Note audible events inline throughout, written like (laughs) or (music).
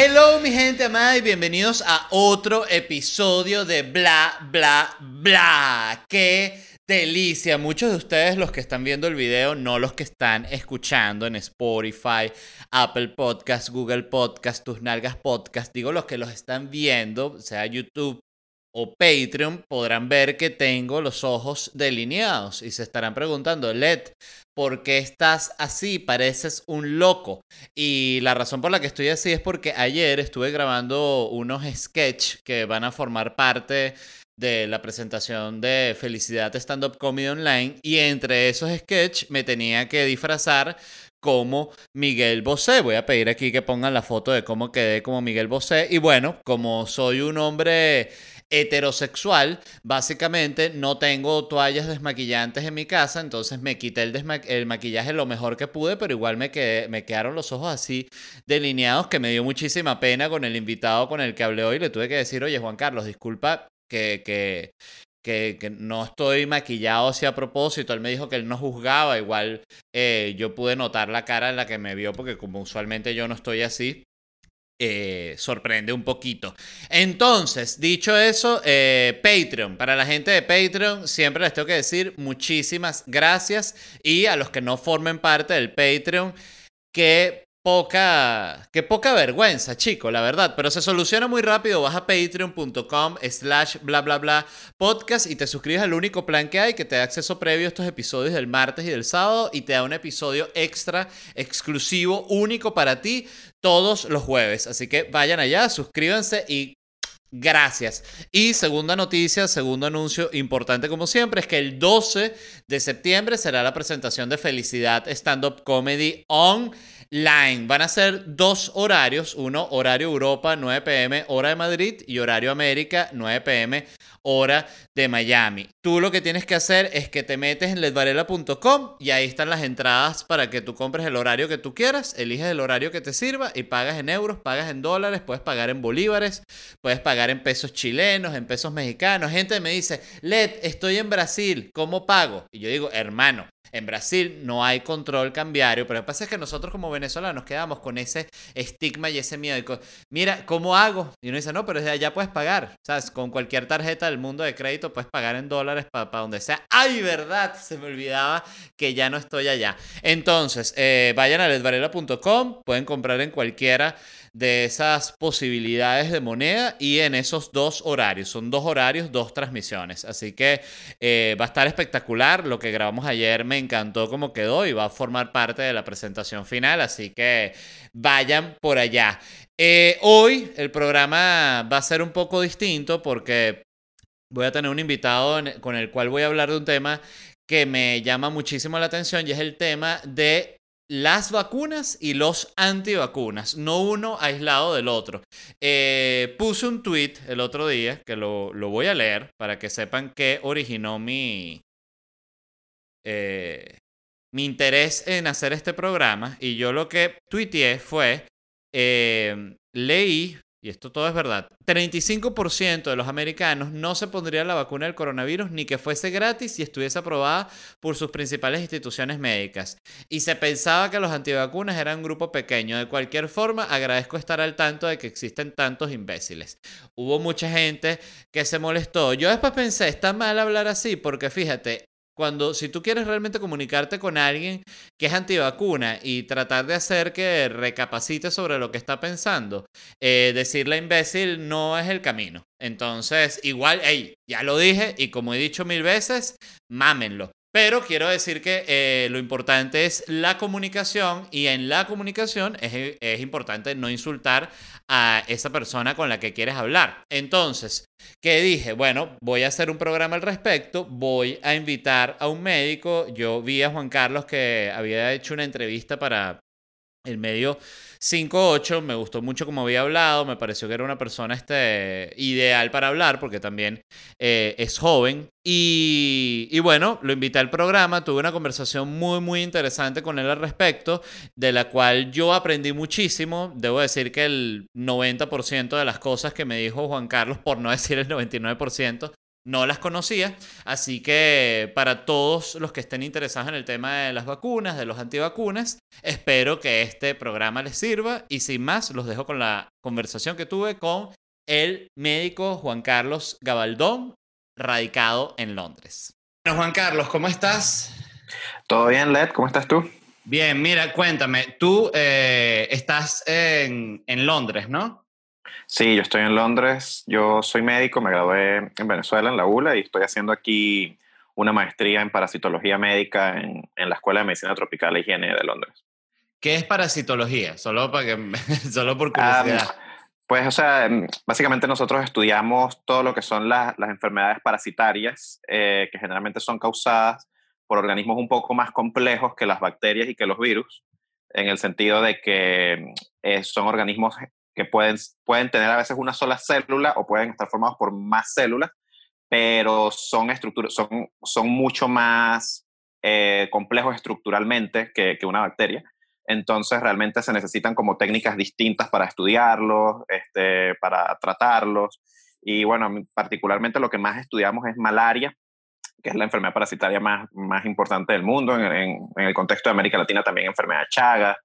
Hello mi gente amada y bienvenidos a otro episodio de Bla Bla Bla. ¡Qué delicia! Muchos de ustedes los que están viendo el video, no los que están escuchando en Spotify, Apple Podcast, Google Podcast, Tus Nalgas Podcast, digo los que los están viendo, sea YouTube o Patreon, podrán ver que tengo los ojos delineados y se estarán preguntando, Led, ¿por qué estás así? Pareces un loco. Y la razón por la que estoy así es porque ayer estuve grabando unos sketches que van a formar parte de la presentación de Felicidad Stand Up Comedy Online y entre esos sketches me tenía que disfrazar como Miguel Bosé. Voy a pedir aquí que pongan la foto de cómo quedé como Miguel Bosé. Y bueno, como soy un hombre heterosexual, básicamente no tengo toallas desmaquillantes en mi casa, entonces me quité el, maquillaje lo mejor que pude, pero igual me, quedé, me quedaron los ojos así delineados que me dio muchísima pena con el invitado con el que hablé hoy. Le tuve que decir, oye Juan Carlos, disculpa que, que, que, no estoy maquillado así a propósito. Él me dijo que él no juzgaba, igual eh, yo pude notar la cara en la que me vio, porque como usualmente yo no estoy así. Eh, sorprende un poquito. Entonces, dicho eso, eh, Patreon. Para la gente de Patreon, siempre les tengo que decir muchísimas gracias. Y a los que no formen parte del Patreon, que poca, qué poca vergüenza, chico, la verdad. Pero se soluciona muy rápido. Vas a patreon.com slash bla bla bla podcast y te suscribes al único plan que hay que te da acceso previo a estos episodios del martes y del sábado y te da un episodio extra, exclusivo, único para ti todos los jueves. Así que vayan allá, suscríbanse y Gracias. Y segunda noticia, segundo anuncio importante como siempre, es que el 12 de septiembre será la presentación de Felicidad Stand Up Comedy On Line. Van a ser dos horarios, uno horario Europa 9 pm hora de Madrid y horario América 9 pm hora de Miami. Tú lo que tienes que hacer es que te metes en ledvarela.com y ahí están las entradas para que tú compres el horario que tú quieras, eliges el horario que te sirva y pagas en euros, pagas en dólares, puedes pagar en bolívares, puedes pagar en pesos chilenos, en pesos mexicanos. Gente me dice, Led, estoy en Brasil, ¿cómo pago? Y yo digo, hermano, en Brasil no hay control cambiario, pero lo que pasa es que nosotros como venezolanos quedamos con ese estigma y ese miedo. Mira, ¿cómo hago? Y uno dice, no, pero desde allá puedes pagar. ¿Sabes? Con cualquier tarjeta del mundo de crédito puedes pagar en dólares para donde sea. ¡Ay, verdad! Se me olvidaba que ya no estoy allá. Entonces, eh, vayan a ledvarela.com, pueden comprar en cualquiera de esas posibilidades de moneda y en esos dos horarios. Son dos horarios, dos transmisiones. Así que eh, va a estar espectacular. Lo que grabamos ayer me encantó cómo quedó y va a formar parte de la presentación final. Así que vayan por allá. Eh, hoy el programa va a ser un poco distinto porque voy a tener un invitado con el cual voy a hablar de un tema que me llama muchísimo la atención y es el tema de las vacunas y los antivacunas, no uno aislado del otro. Eh, puse un tweet el otro día, que lo, voy a leer para que sepan qué originó mi, eh, mi interés en hacer este programa. Y yo lo que tuiteé fue, eh, leí y esto todo es verdad, 35% de los americanos no se pondría la vacuna del coronavirus ni que fuese gratis y estuviese aprobada por sus principales instituciones médicas. Y se pensaba que los antivacunas eran un grupo pequeño. De cualquier forma, agradezco estar al tanto de que existen tantos imbéciles. Hubo mucha gente que se molestó. Yo después pensé, está mal hablar así porque fíjate, cuando, si tú quieres realmente comunicarte con alguien que es antivacuna y tratar de hacer que recapacite sobre lo que está pensando, eh, decirle imbécil no es el camino. Entonces, igual, hey, ya lo dije y como he dicho mil veces, mámenlo. Pero quiero decir que eh, lo importante es la comunicación y en la comunicación es, es, importante no insultar a esa persona con la que quieres hablar. Entonces, ¿qué dije? Bueno, voy a hacer un programa al respecto, voy a invitar a un médico. Yo vi a Juan Carlos que había hecho una entrevista para el medio 5-8, me gustó mucho como había hablado, me pareció que era una persona este, ideal para hablar porque también eh, es joven. Y, y, bueno, lo invité al programa, tuve una conversación muy, muy interesante con él al respecto, de la cual yo aprendí muchísimo. Debo decir que el 90% de las cosas que me dijo Juan Carlos, por no (laughs) decir el 99%, no las conocía. Así que para todos los que estén interesados en el tema de las vacunas, de los antivacunas, espero que este programa les sirva. Y sin más, los dejo con la conversación que tuve con el médico Juan Carlos Gabaldón, radicado en Londres. Bueno, Juan Carlos, ¿cómo estás? Todo bien, Led, ¿cómo estás tú? Bien, mira, cuéntame, tú eh, estás en, en Londres, ¿no? Sí, yo estoy en Londres, yo soy médico, me gradué en Venezuela, en la ULA, y estoy haciendo aquí una maestría en parasitología médica en, en la Escuela de Medicina Tropical e Higiene de Londres. ¿Qué es parasitología? Solo, para que, (laughs) solo por curiosidad. pues, o sea, em, básicamente nosotros estudiamos todo lo que son las enfermedades parasitarias, eh, que generalmente son causadas por organismos un poco más complejos que las bacterias y que los virus, en el sentido de que eh, son organismos que pueden, pueden tener a veces una sola célula o pueden estar formados por más células, pero son, estructuras, son, son mucho más eh, complejos estructuralmente que, que, una bacteria. Entonces realmente se necesitan como técnicas distintas para estudiarlos, este, para tratarlos. Y bueno, particularmente lo que más estudiamos es malaria, que es la enfermedad parasitaria más, más importante del mundo. En, en, en el contexto de América Latina también enfermedad Chaga.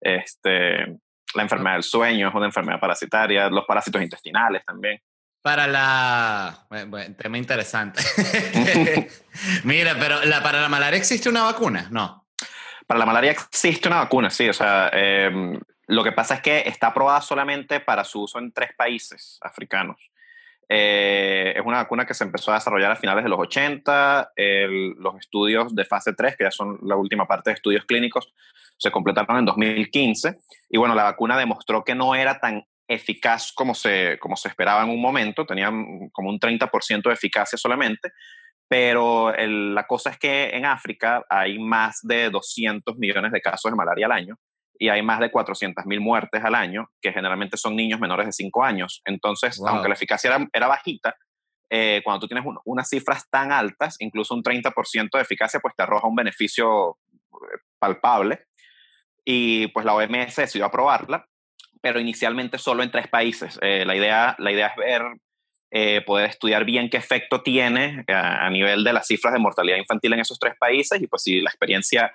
Este, la enfermedad del sueño es una enfermedad parasitaria, los parásitos intestinales también. Para la... Bueno, tema interesante. (laughs) (laughs) Mira, pero la, para la malaria existe una vacuna, ¿no? Para la malaria existe una vacuna, sí. O sea, eh, lo que pasa es que está aprobada solamente para su uso en tres países africanos. Eh, es una vacuna que se empezó a desarrollar a finales de los 80. El, los estudios de fase 3, que ya son la última parte de estudios clínicos, se completaron en 2015. Y bueno, la vacuna demostró que no era tan eficaz como se, como se esperaba en un momento, tenía como un 30% de eficacia solamente, pero la cosa es que en África hay más de 200 millones de casos de malaria al año y hay más de 400.000 muertes al año, que generalmente son niños menores de 5 años. Entonces, wow. aunque la eficacia era, era bajita, eh, cuando tú tienes un, unas cifras tan altas, incluso un 30% de eficacia, pues te arroja un beneficio eh, palpable. Y pues la OMS decidió aprobarla, pero inicialmente solo en tres países. Eh, la, idea, la idea es ver, eh, poder estudiar bien qué efecto tiene a, a nivel de las cifras de mortalidad infantil en esos tres países y pues si la experiencia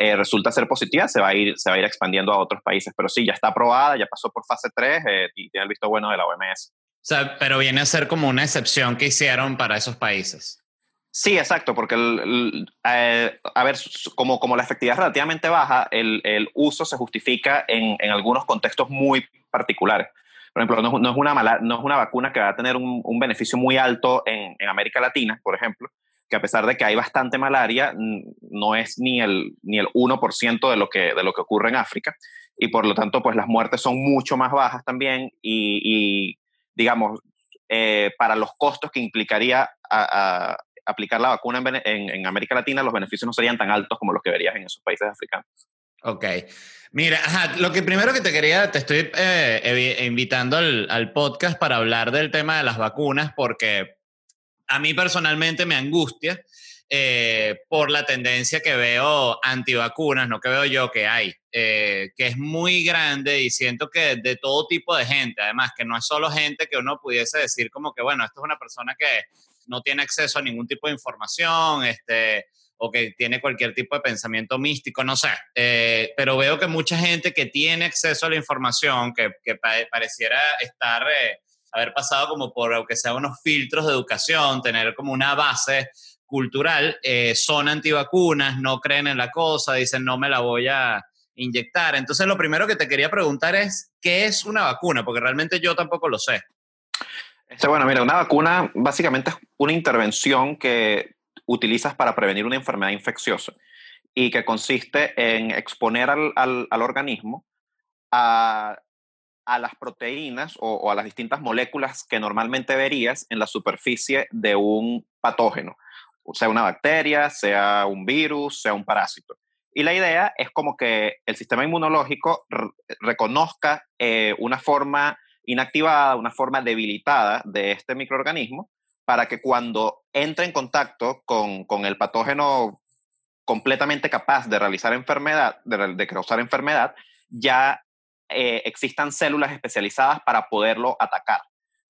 eh, resulta ser positiva, se va, a ir, se va a ir expandiendo a otros países. Pero sí, ya está aprobada, ya pasó por fase 3 eh, y tiene el visto bueno de la OMS. O sea, pero viene a ser como una excepción que hicieron para esos países. Sí, exacto, porque el, el, eh, a ver, como, como la efectividad es relativamente baja, el, el uso se justifica en, en, algunos contextos muy particulares. Por ejemplo, no, no, es, una mala, no es una vacuna que va a tener un, un beneficio muy alto en, en América Latina, por ejemplo, que a pesar de que hay bastante malaria, no es ni el, ni el 1% de lo, que, de lo que ocurre en África. Y por lo tanto, pues las muertes son mucho más bajas también y, y digamos, eh, para los costos que implicaría a, a aplicar la vacuna en, en, en, América Latina, los beneficios no serían tan altos como los que verías en esos países africanos. Ok. Mira, ajá, lo que primero que te quería, te estoy eh, invitando al, al podcast para hablar del tema de las vacunas, porque a mí personalmente me angustia eh, por la tendencia que veo antivacunas, no que veo yo que hay, eh, que es muy grande y siento que de todo tipo de gente, además que no es solo gente que uno pudiese decir como que, bueno, esto es una persona que no tiene acceso a ningún tipo de información, este, o que tiene cualquier tipo de pensamiento místico, no sé, eh, pero veo que mucha gente que tiene acceso a la información, que, pareciera estar haber pasado como por, aunque sea unos filtros de educación, tener como una base cultural, eh, son antivacunas, no creen en la cosa, dicen no me la voy a inyectar. Entonces lo primero que te quería preguntar es, ¿qué es una vacuna? Porque realmente yo tampoco lo sé. Este, bueno, mira, una vacuna básicamente es una intervención que utilizas para prevenir una enfermedad infecciosa y que consiste en exponer al, al, al organismo a a las proteínas o, a las distintas moléculas que normalmente verías en la superficie de un patógeno, sea una bacteria, sea un virus, sea un parásito. Y la idea es como que el sistema inmunológico reconozca eh, una forma inactivada, una forma debilitada de este microorganismo para que cuando entre en contacto con, con el patógeno completamente capaz de realizar enfermedad, de causar enfermedad, ya eh, existan células especializadas para poderlo atacar.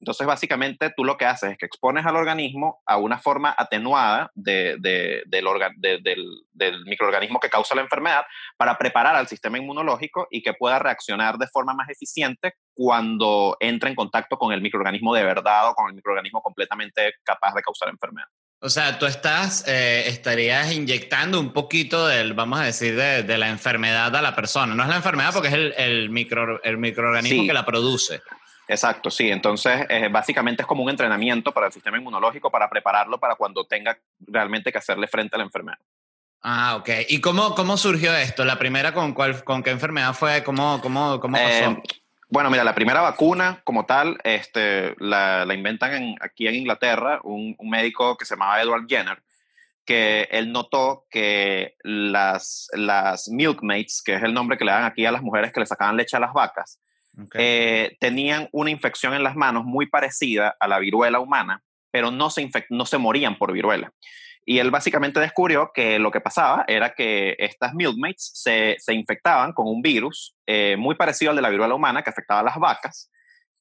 Entonces, básicamente, tú lo que haces es que expones al organismo a una forma atenuada del, del, microorganismo que causa la enfermedad para preparar al sistema inmunológico y que pueda reaccionar de forma más eficiente cuando entra en contacto con el microorganismo de verdad o con el microorganismo completamente capaz de causar enfermedad. O sea, tú estás, eh, estarías inyectando un poquito del, vamos a decir, de, la enfermedad a la persona. No es la enfermedad porque es el, el, micro, el microorganismo que la produce. Exacto, sí. Entonces, eh, básicamente es como un entrenamiento para el sistema inmunológico para prepararlo para cuando tenga realmente que hacerle frente a la enfermedad. Ah, ok. ¿Y cómo, cómo surgió esto? ¿La primera con, cuál, con qué enfermedad fue? ¿Cómo, cómo, cómo pasó? Eh, bueno, mira, la primera vacuna como tal este, la, la inventan aquí en Inglaterra un, un, médico que se llamaba Edward Jenner, que él notó que las, las milkmaids, que es el nombre que le dan aquí a las mujeres que le sacaban leche a las vacas, eh, tenían una infección en las manos muy parecida a la viruela humana, pero no se, no se morían por viruela. Y él básicamente descubrió que lo que pasaba era que estas milkmaids se, se infectaban con un virus eh, muy parecido al de la viruela humana que afectaba a las vacas,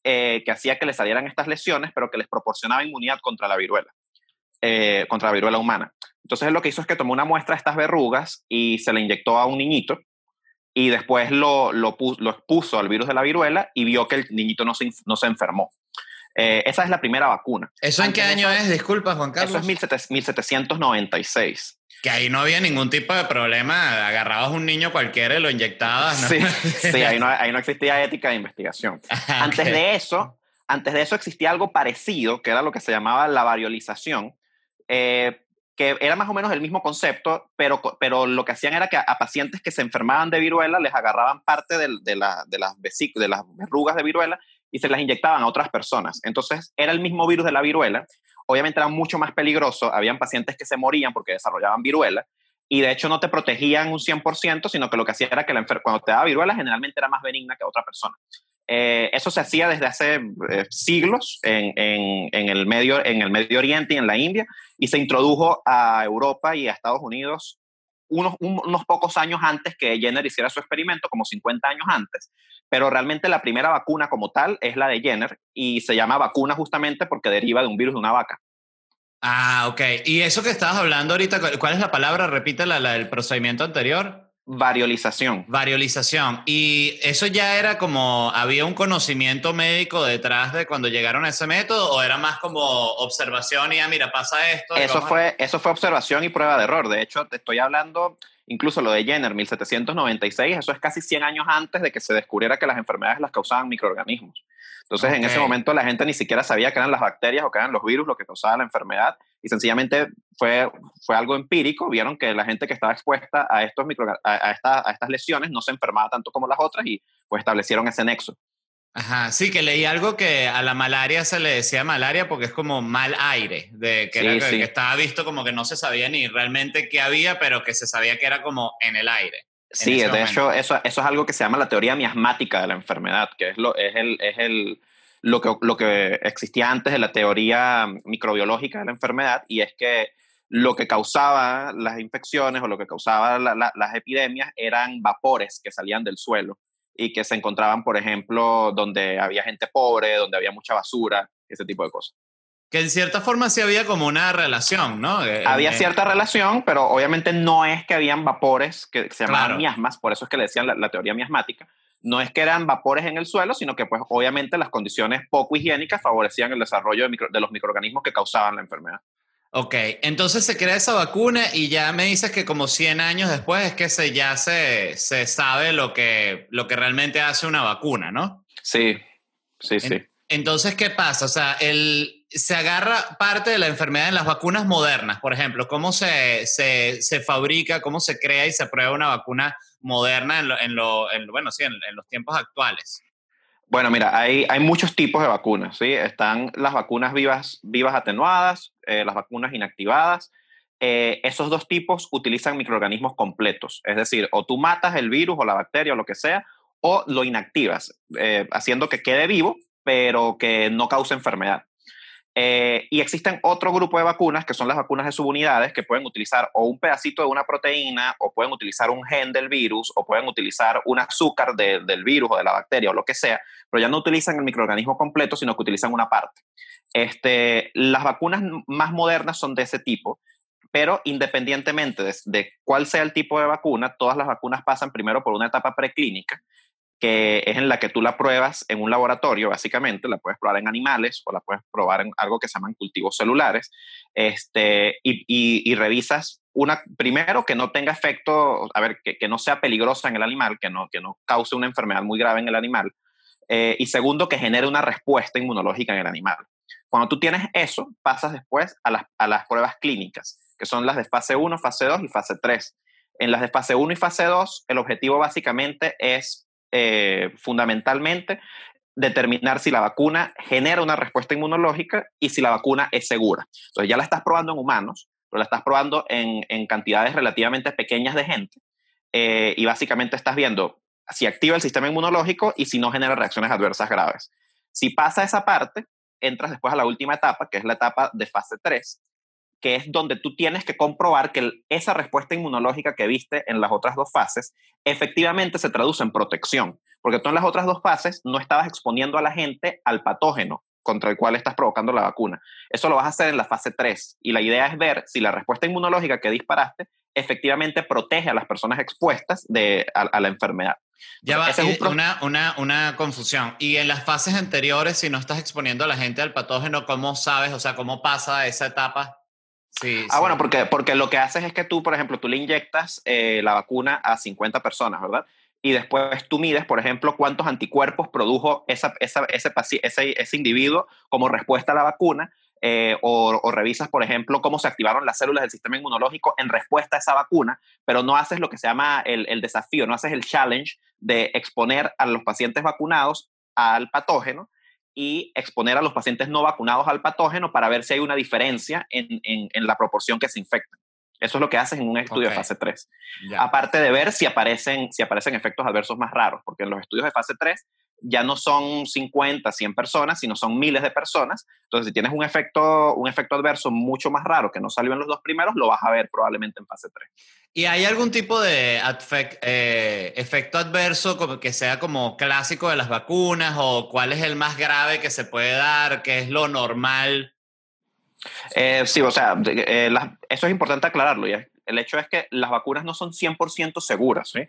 eh, que hacía que les salieran estas lesiones, pero que les proporcionaba inmunidad contra la viruela, eh, contra la viruela humana. Entonces él lo que hizo es que tomó una muestra de estas verrugas y se le inyectó a un niñito y después lo, lo, lo expuso al virus de la viruela y vio que el niñito no se, no se enfermó. Eh, esa es la primera vacuna. ¿Eso en qué año es? Disculpa, Juan Carlos. Eso es 1796. Que ahí no había ningún tipo de problema. Agarrabas un niño cualquiera y lo inyectabas. Sí, (laughs) sí ahí, no, ahí, no, existía ética de investigación. (laughs) Antes de eso, antes de eso existía algo parecido, que era lo que se llamaba la variolización, eh, que era más o menos el mismo concepto, pero, pero lo que hacían era que a, pacientes que se enfermaban de viruela les agarraban parte de, de, la, de, las de las verrugas de viruela y se las inyectaban a otras personas. Entonces era el mismo virus de la viruela, obviamente era mucho más peligroso, habían pacientes que se morían porque desarrollaban viruela y de hecho no te protegían un 100%, sino que lo que hacía era que la cuando te daba viruela generalmente era más benigna que otra persona. Eh, eso se hacía desde hace eh, siglos en, en, el medio, en el Medio Oriente y en la India y se introdujo a Europa y a Estados Unidos unos, unos pocos años antes que Jenner hiciera su experimento, como 50 años antes, pero realmente la primera vacuna como tal es la de Jenner y se llama vacuna justamente porque deriva de un virus de una vaca. Ah, ok. Y eso que estabas hablando ahorita, ¿cuál es la palabra? Repite la, la del procedimiento anterior. Variolización. Variolización. ¿Y eso ya era como, había un conocimiento médico detrás de cuando llegaron a ese método o era más como observación y, ah, mira, pasa esto? Eso fue, eso fue observación y prueba de error. De hecho, te estoy hablando, incluso lo de Jenner, 1796, eso es casi 100 años antes de que se descubriera que las enfermedades las causaban microorganismos. Entonces, en ese momento la gente ni siquiera sabía que eran las bacterias o que eran los virus lo que causaban la enfermedad y sencillamente fue, fue algo empírico. Vieron que la gente que estaba expuesta a, estos micro, a, a, estas lesiones no se enfermaba tanto como las otras y pues establecieron ese nexo. Ajá, sí, que leí algo que a la malaria se le decía malaria porque es como mal aire, de que, era, que estaba visto como que no se sabía ni realmente qué había, pero que se sabía que era como en el aire. Sí, de hecho, eso, eso es algo que se llama la teoría miasmática de la enfermedad, que es, lo, es, el, es el, lo, que, lo que existía antes de la teoría microbiológica de la enfermedad, y es que lo que causaba las infecciones o lo que causaba las epidemias eran vapores que salían del suelo y que se encontraban, por ejemplo, donde había gente pobre, donde había mucha basura, ese tipo de cosas. Que en cierta forma sí había como una relación, ¿no? Eh, había eh, cierta relación, pero obviamente no es que habían vapores que se llamaban miasmas, por eso es que le decían la, teoría miasmática. No es que eran vapores en el suelo, sino que pues obviamente las condiciones poco higiénicas favorecían el desarrollo de, de los microorganismos que causaban la enfermedad. Ok, entonces se crea esa vacuna y ya me dices que como 100 años después es que se, ya se, se sabe lo que, lo que realmente hace una vacuna, ¿no? Sí, sí, sí. Entonces, ¿qué pasa? O sea, el, se agarra parte de la enfermedad en las vacunas modernas, por ejemplo, cómo se, se, se fabrica, cómo se crea y se prueba una vacuna moderna en, lo, en, lo, en bueno, sí, en, los tiempos actuales. Bueno, mira, hay, hay muchos tipos de vacunas, ¿sí? Están las vacunas vivas, vivas atenuadas, eh, las vacunas inactivadas. Eh, esos dos tipos utilizan microorganismos completos, es decir, o tú matas el virus o la bacteria o lo que sea, o lo inactivas, eh, haciendo que quede vivo, pero que no cause enfermedad. Eh, y existen otro grupo de vacunas que son las vacunas de subunidades que pueden utilizar o un pedacito de una proteína o pueden utilizar un gen del virus o pueden utilizar un azúcar del virus o de la bacteria o lo que sea, pero ya no utilizan el microorganismo completo, sino que utilizan una parte. Este, las vacunas más modernas son de ese tipo, pero independientemente de, de cuál sea el tipo de vacuna, todas las vacunas pasan primero por una etapa preclínica que es en la que tú la pruebas en un laboratorio, básicamente, la puedes probar en animales o la puedes probar en algo que se llaman cultivos celulares, este, y, revisas una, primero que no tenga efecto, a ver, que, no sea peligrosa en el animal, que no, que no cause una enfermedad muy grave en el animal, eh, y segundo, que genere una respuesta inmunológica en el animal. Cuando tú tienes eso, pasas después a las, a las pruebas clínicas, que son las de fase 1, fase 2 y fase 3. En las de fase 1 y fase 2, el objetivo básicamente es eh, fundamentalmente determinar si la vacuna genera una respuesta inmunológica y si la vacuna es segura. Entonces ya la estás probando en humanos, pero la estás probando en, cantidades relativamente pequeñas de gente eh, y básicamente estás viendo si activa el sistema inmunológico y si no genera reacciones adversas graves. Si pasa esa parte, entras después a la última etapa, que es la etapa de fase 3, que es donde tú tienes que comprobar que esa respuesta inmunológica que viste en las otras dos fases efectivamente se traduce en protección, porque tú en las otras dos fases no estabas exponiendo a la gente al patógeno contra el cual estás provocando la vacuna. Eso lo vas a hacer en la fase 3 y la idea es ver si la respuesta inmunológica que disparaste efectivamente protege a las personas expuestas de, a, la enfermedad. Ya va, es una, una, una, confusión. Y en las fases anteriores, si no estás exponiendo a la gente al patógeno, ¿cómo sabes, o sea, cómo pasa esa etapa? Ah, bueno, porque, porque lo que haces es que tú, por ejemplo, tú le inyectas eh, la vacuna a 50 personas, ¿verdad? Y después tú mides, por ejemplo, cuántos anticuerpos produjo esa, esa, ese, ese, ese, individuo como respuesta a la vacuna. Eh, o, o, revisas, por ejemplo, cómo se activaron las células del sistema inmunológico en respuesta a esa vacuna, pero no haces lo que se llama el, el desafío, no haces el challenge de exponer a los pacientes vacunados al patógeno, y exponer a los pacientes no vacunados al patógeno para ver si hay una diferencia en, en, la proporción que se infectan. Eso es lo que hacen en un estudio de fase 3. Aparte de ver si aparecen, si aparecen efectos adversos más raros, porque en los estudios de fase 3 ya no son 50, 100 personas, sino son miles de personas. Entonces, si tienes un efecto, un efecto adverso mucho más raro que no salió en los dos primeros, lo vas a ver probablemente en fase 3. ¿Y hay algún tipo de eh, efecto adverso que sea como clásico de las vacunas o cuál es el más grave que se puede dar, qué es lo normal? Eh, sí, o sea, eh, eso es importante aclararlo. ¿ya? El hecho es que las vacunas no son 100% seguras, ¿sí?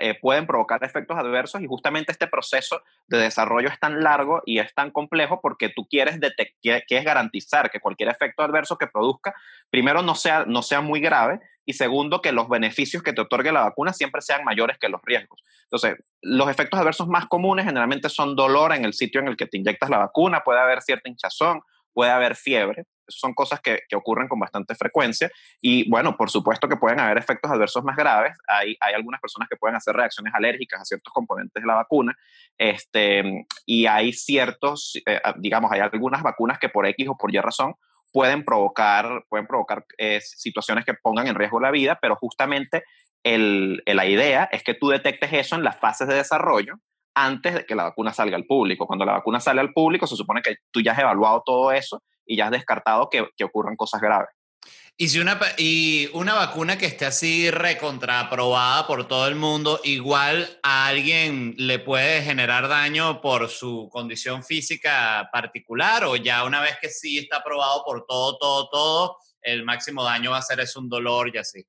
eh, pueden provocar efectos adversos y justamente este proceso de desarrollo es tan largo y es tan complejo porque tú quieres, quieres garantizar que cualquier efecto adverso que produzca, primero no sea, no sea muy grave y segundo que los beneficios que te otorgue la vacuna siempre sean mayores que los riesgos. Entonces, los efectos adversos más comunes generalmente son dolor en el sitio en el que te inyectas la vacuna, puede haber cierta hinchazón, puede haber fiebre, son cosas que, ocurren con bastante frecuencia y bueno, por supuesto que pueden haber efectos adversos más graves. Hay, hay algunas personas que pueden hacer reacciones alérgicas a ciertos componentes de la vacuna este, y hay ciertos, eh, digamos, hay algunas vacunas que por X o por Y razón pueden provocar, pueden provocar eh, situaciones que pongan en riesgo la vida, pero justamente el, la idea es que tú detectes eso en las fases de desarrollo antes de que la vacuna salga al público. Cuando la vacuna sale al público, se supone que tú ya has evaluado todo eso y ya has descartado que, que ocurran cosas graves. Y si una, y una vacuna que esté así recontraaprobada por todo el mundo, igual a alguien le puede generar daño por su condición física particular o ya una vez que sí está aprobado por todo, todo, todo, el máximo daño va a ser es un dolor y así.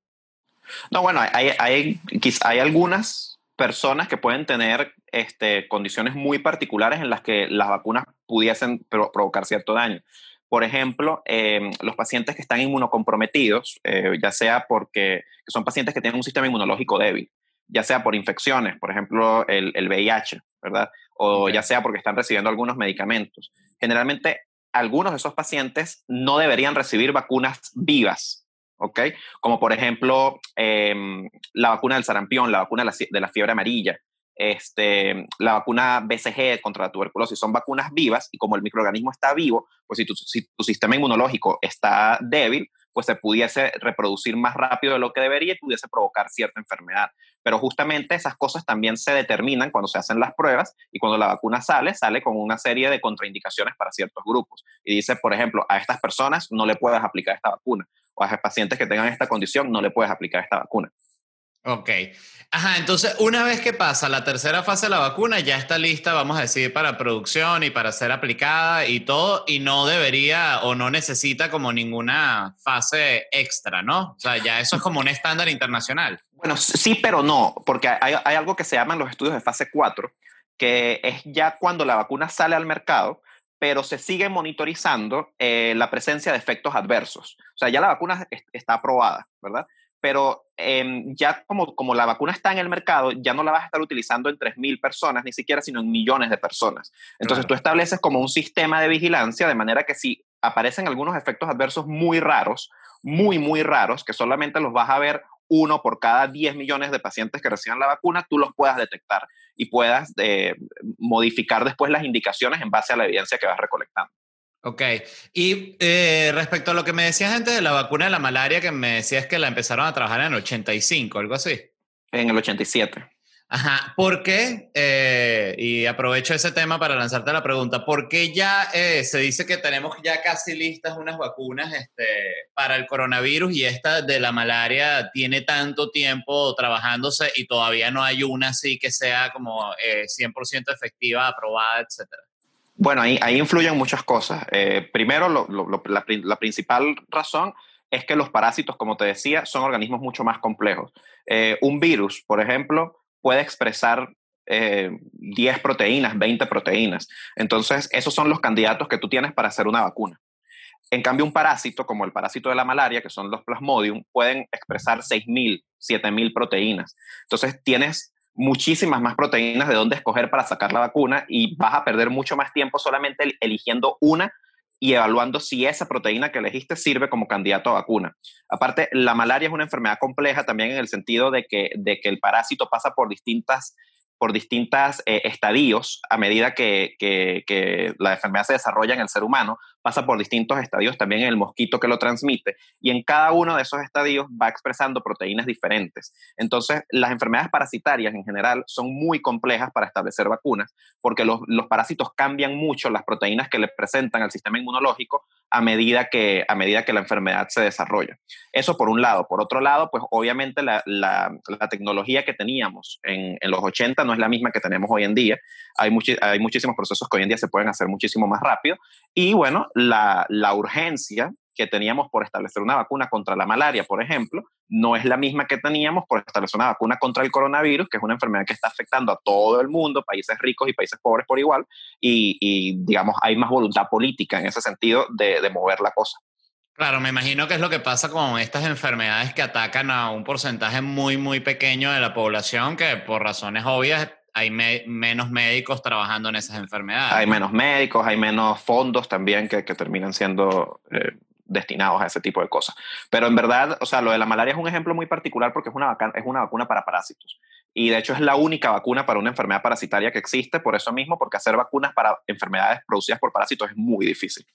No, bueno, hay, hay, hay algunas personas que pueden tener este, condiciones muy particulares en las que las vacunas pudiesen provocar cierto daño. Por ejemplo, em, los pacientes que están inmunocomprometidos, eh, ya sea porque son pacientes que tienen un sistema inmunológico débil, ya sea por infecciones, por ejemplo, el, el VIH, ¿verdad? O ya sea porque están recibiendo algunos medicamentos. Generalmente, algunos de esos pacientes no deberían recibir vacunas vivas, ¿ok? Como por ejemplo em, la vacuna del sarampión, la vacuna de la fiebre amarilla, este, la vacuna BCG contra la tuberculosis son vacunas vivas y como el microorganismo está vivo, pues si tu, si tu sistema inmunológico está débil, pues se pudiese reproducir más rápido de lo que debería y pudiese provocar cierta enfermedad. Pero justamente esas cosas también se determinan cuando se hacen las pruebas y cuando la vacuna sale, sale con una serie de contraindicaciones para ciertos grupos. Y dice, por ejemplo, a estas personas no le puedes aplicar esta vacuna o a pacientes que tengan esta condición no le puedes aplicar esta vacuna. Ok. Ajá, entonces una vez que pasa la tercera fase de la vacuna, ya está lista, vamos a decir, para producción y para ser aplicada y todo, y no debería o no necesita como ninguna fase extra, ¿no? O sea, ya eso es como un estándar internacional. Bueno, sí, pero no, porque hay, algo que se llaman los estudios de fase 4, que es ya cuando la vacuna sale al mercado, pero se sigue monitorizando eh, la presencia de efectos adversos. O sea, ya la vacuna está aprobada, ¿verdad? Pero em, ya como, como la vacuna está en el mercado, ya no la vas a estar utilizando en 3.000 personas, ni siquiera, sino en millones de personas. Entonces tú estableces como un sistema de vigilancia, de manera que si aparecen algunos efectos adversos muy raros, muy, muy raros, que solamente los vas a ver uno por cada 10 millones de pacientes que reciban la vacuna, tú los puedas detectar y puedas eh, modificar después las indicaciones en base a la evidencia que vas recolectando. Ok. Y eh, respecto a lo que me decías antes de la vacuna de la malaria, que me decías que la empezaron a trabajar en el 85, algo así. En el 87. Ajá. ¿Por qué? Eh, y aprovecho ese tema para lanzarte la pregunta. ¿Por qué ya eh, se dice que tenemos ya casi listas unas vacunas este, para el coronavirus y esta de la malaria tiene tanto tiempo trabajándose y todavía no hay una así que sea como 100% efectiva, aprobada, etcétera? Bueno, ahí, influyen muchas cosas. Eh, primero, la, principal razón es que los parásitos, como te decía, son organismos mucho más complejos. Eh, un virus, por ejemplo, puede expresar 10 eh, proteínas, 20 proteínas. Entonces, esos son los candidatos que tú tienes para hacer una vacuna. En cambio, un parásito, como el parásito de la malaria, que son los plasmodium, pueden expresar 6.000, 7.000 proteínas. Entonces, tienes muchísimas más proteínas de dónde escoger para sacar la vacuna y vas a perder mucho más tiempo solamente eligiendo una y evaluando si esa proteína que elegiste sirve como candidato a vacuna. Aparte, la malaria es una enfermedad compleja también en el sentido de que, de que el parásito pasa por distintas por distintos eh, estadios a medida que, que, la enfermedad se desarrolla en el ser humano, pasa por distintos estadios también en el mosquito que lo transmite y en cada uno de esos estadios va expresando proteínas diferentes. Entonces, las enfermedades parasitarias en general son muy complejas para establecer vacunas porque los, los parásitos cambian mucho las proteínas que le presentan al sistema inmunológico a medida que, a medida que la enfermedad se desarrolla. Eso por un lado. Por otro lado, pues obviamente la, la, tecnología que teníamos en, en, los 80 no es la misma que tenemos hoy en día. Hay, hay muchísimos procesos que hoy en día se pueden hacer muchísimo más rápido. Y bueno, la, la urgencia que teníamos por establecer una vacuna contra la malaria, por ejemplo, no es la misma que teníamos por establecer una vacuna contra el coronavirus, que es una enfermedad que está afectando a todo el mundo, países ricos y países pobres por igual, y, digamos, hay más voluntad política en ese sentido de, de mover la cosa. Claro, me imagino que es lo que pasa con estas enfermedades que atacan a un porcentaje muy, muy pequeño de la población, que por razones obvias hay menos médicos trabajando en esas enfermedades. Hay menos médicos, hay menos fondos también que, terminan siendo eh, destinados a ese tipo de cosas. Pero en verdad, o sea, lo de la malaria es un ejemplo muy particular porque es una, es una vacuna para parásitos. Y de hecho es la única vacuna para una enfermedad parasitaria que existe, por eso mismo, porque hacer vacunas para enfermedades producidas por parásitos es muy difícil.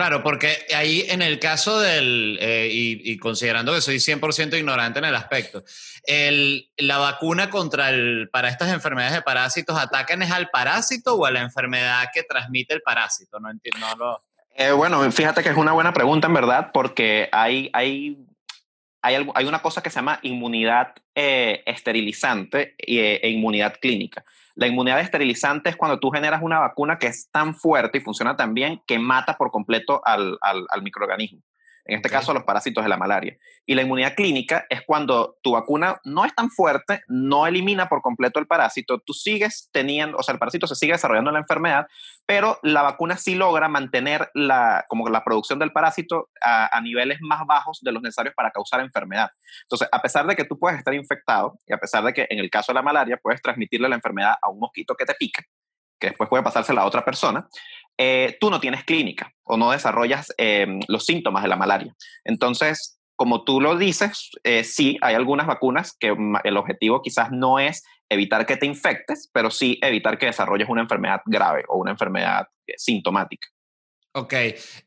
Claro, porque ahí en el caso del, eh, y, considerando que soy 100% ignorante en el aspecto, el, la vacuna contra el, para estas enfermedades de parásitos, ¿atacan es al parásito o a la enfermedad que transmite el parásito? No entiendo. No eh, bueno, fíjate que es una buena pregunta en verdad, porque hay, hay, hay, hay una cosa que se llama inmunidad eh, esterilizante e inmunidad clínica. La inmunidad esterilizante es cuando tú generas una vacuna que es tan fuerte y funciona tan bien que mata por completo al, al microorganismo en este caso los parásitos de la malaria. Y la inmunidad clínica es cuando tu vacuna no es tan fuerte, no elimina por completo el parásito, tú sigues teniendo, o sea, el parásito se sigue desarrollando en la enfermedad, pero la vacuna sí logra mantener la, como la producción del parásito a, a niveles más bajos de los necesarios para causar enfermedad. Entonces, a pesar de que tú puedes estar infectado y a pesar de que en el caso de la malaria puedes transmitirle la enfermedad a un mosquito que te pica, que después puede pasársela a otra persona, eh, tú no tienes clínica o no desarrollas eh, los síntomas de la malaria. Entonces, como tú lo dices, eh, sí, hay algunas vacunas que el objetivo quizás no es evitar que te infectes, pero sí evitar que desarrolles una enfermedad grave o una enfermedad sintomática. Ok,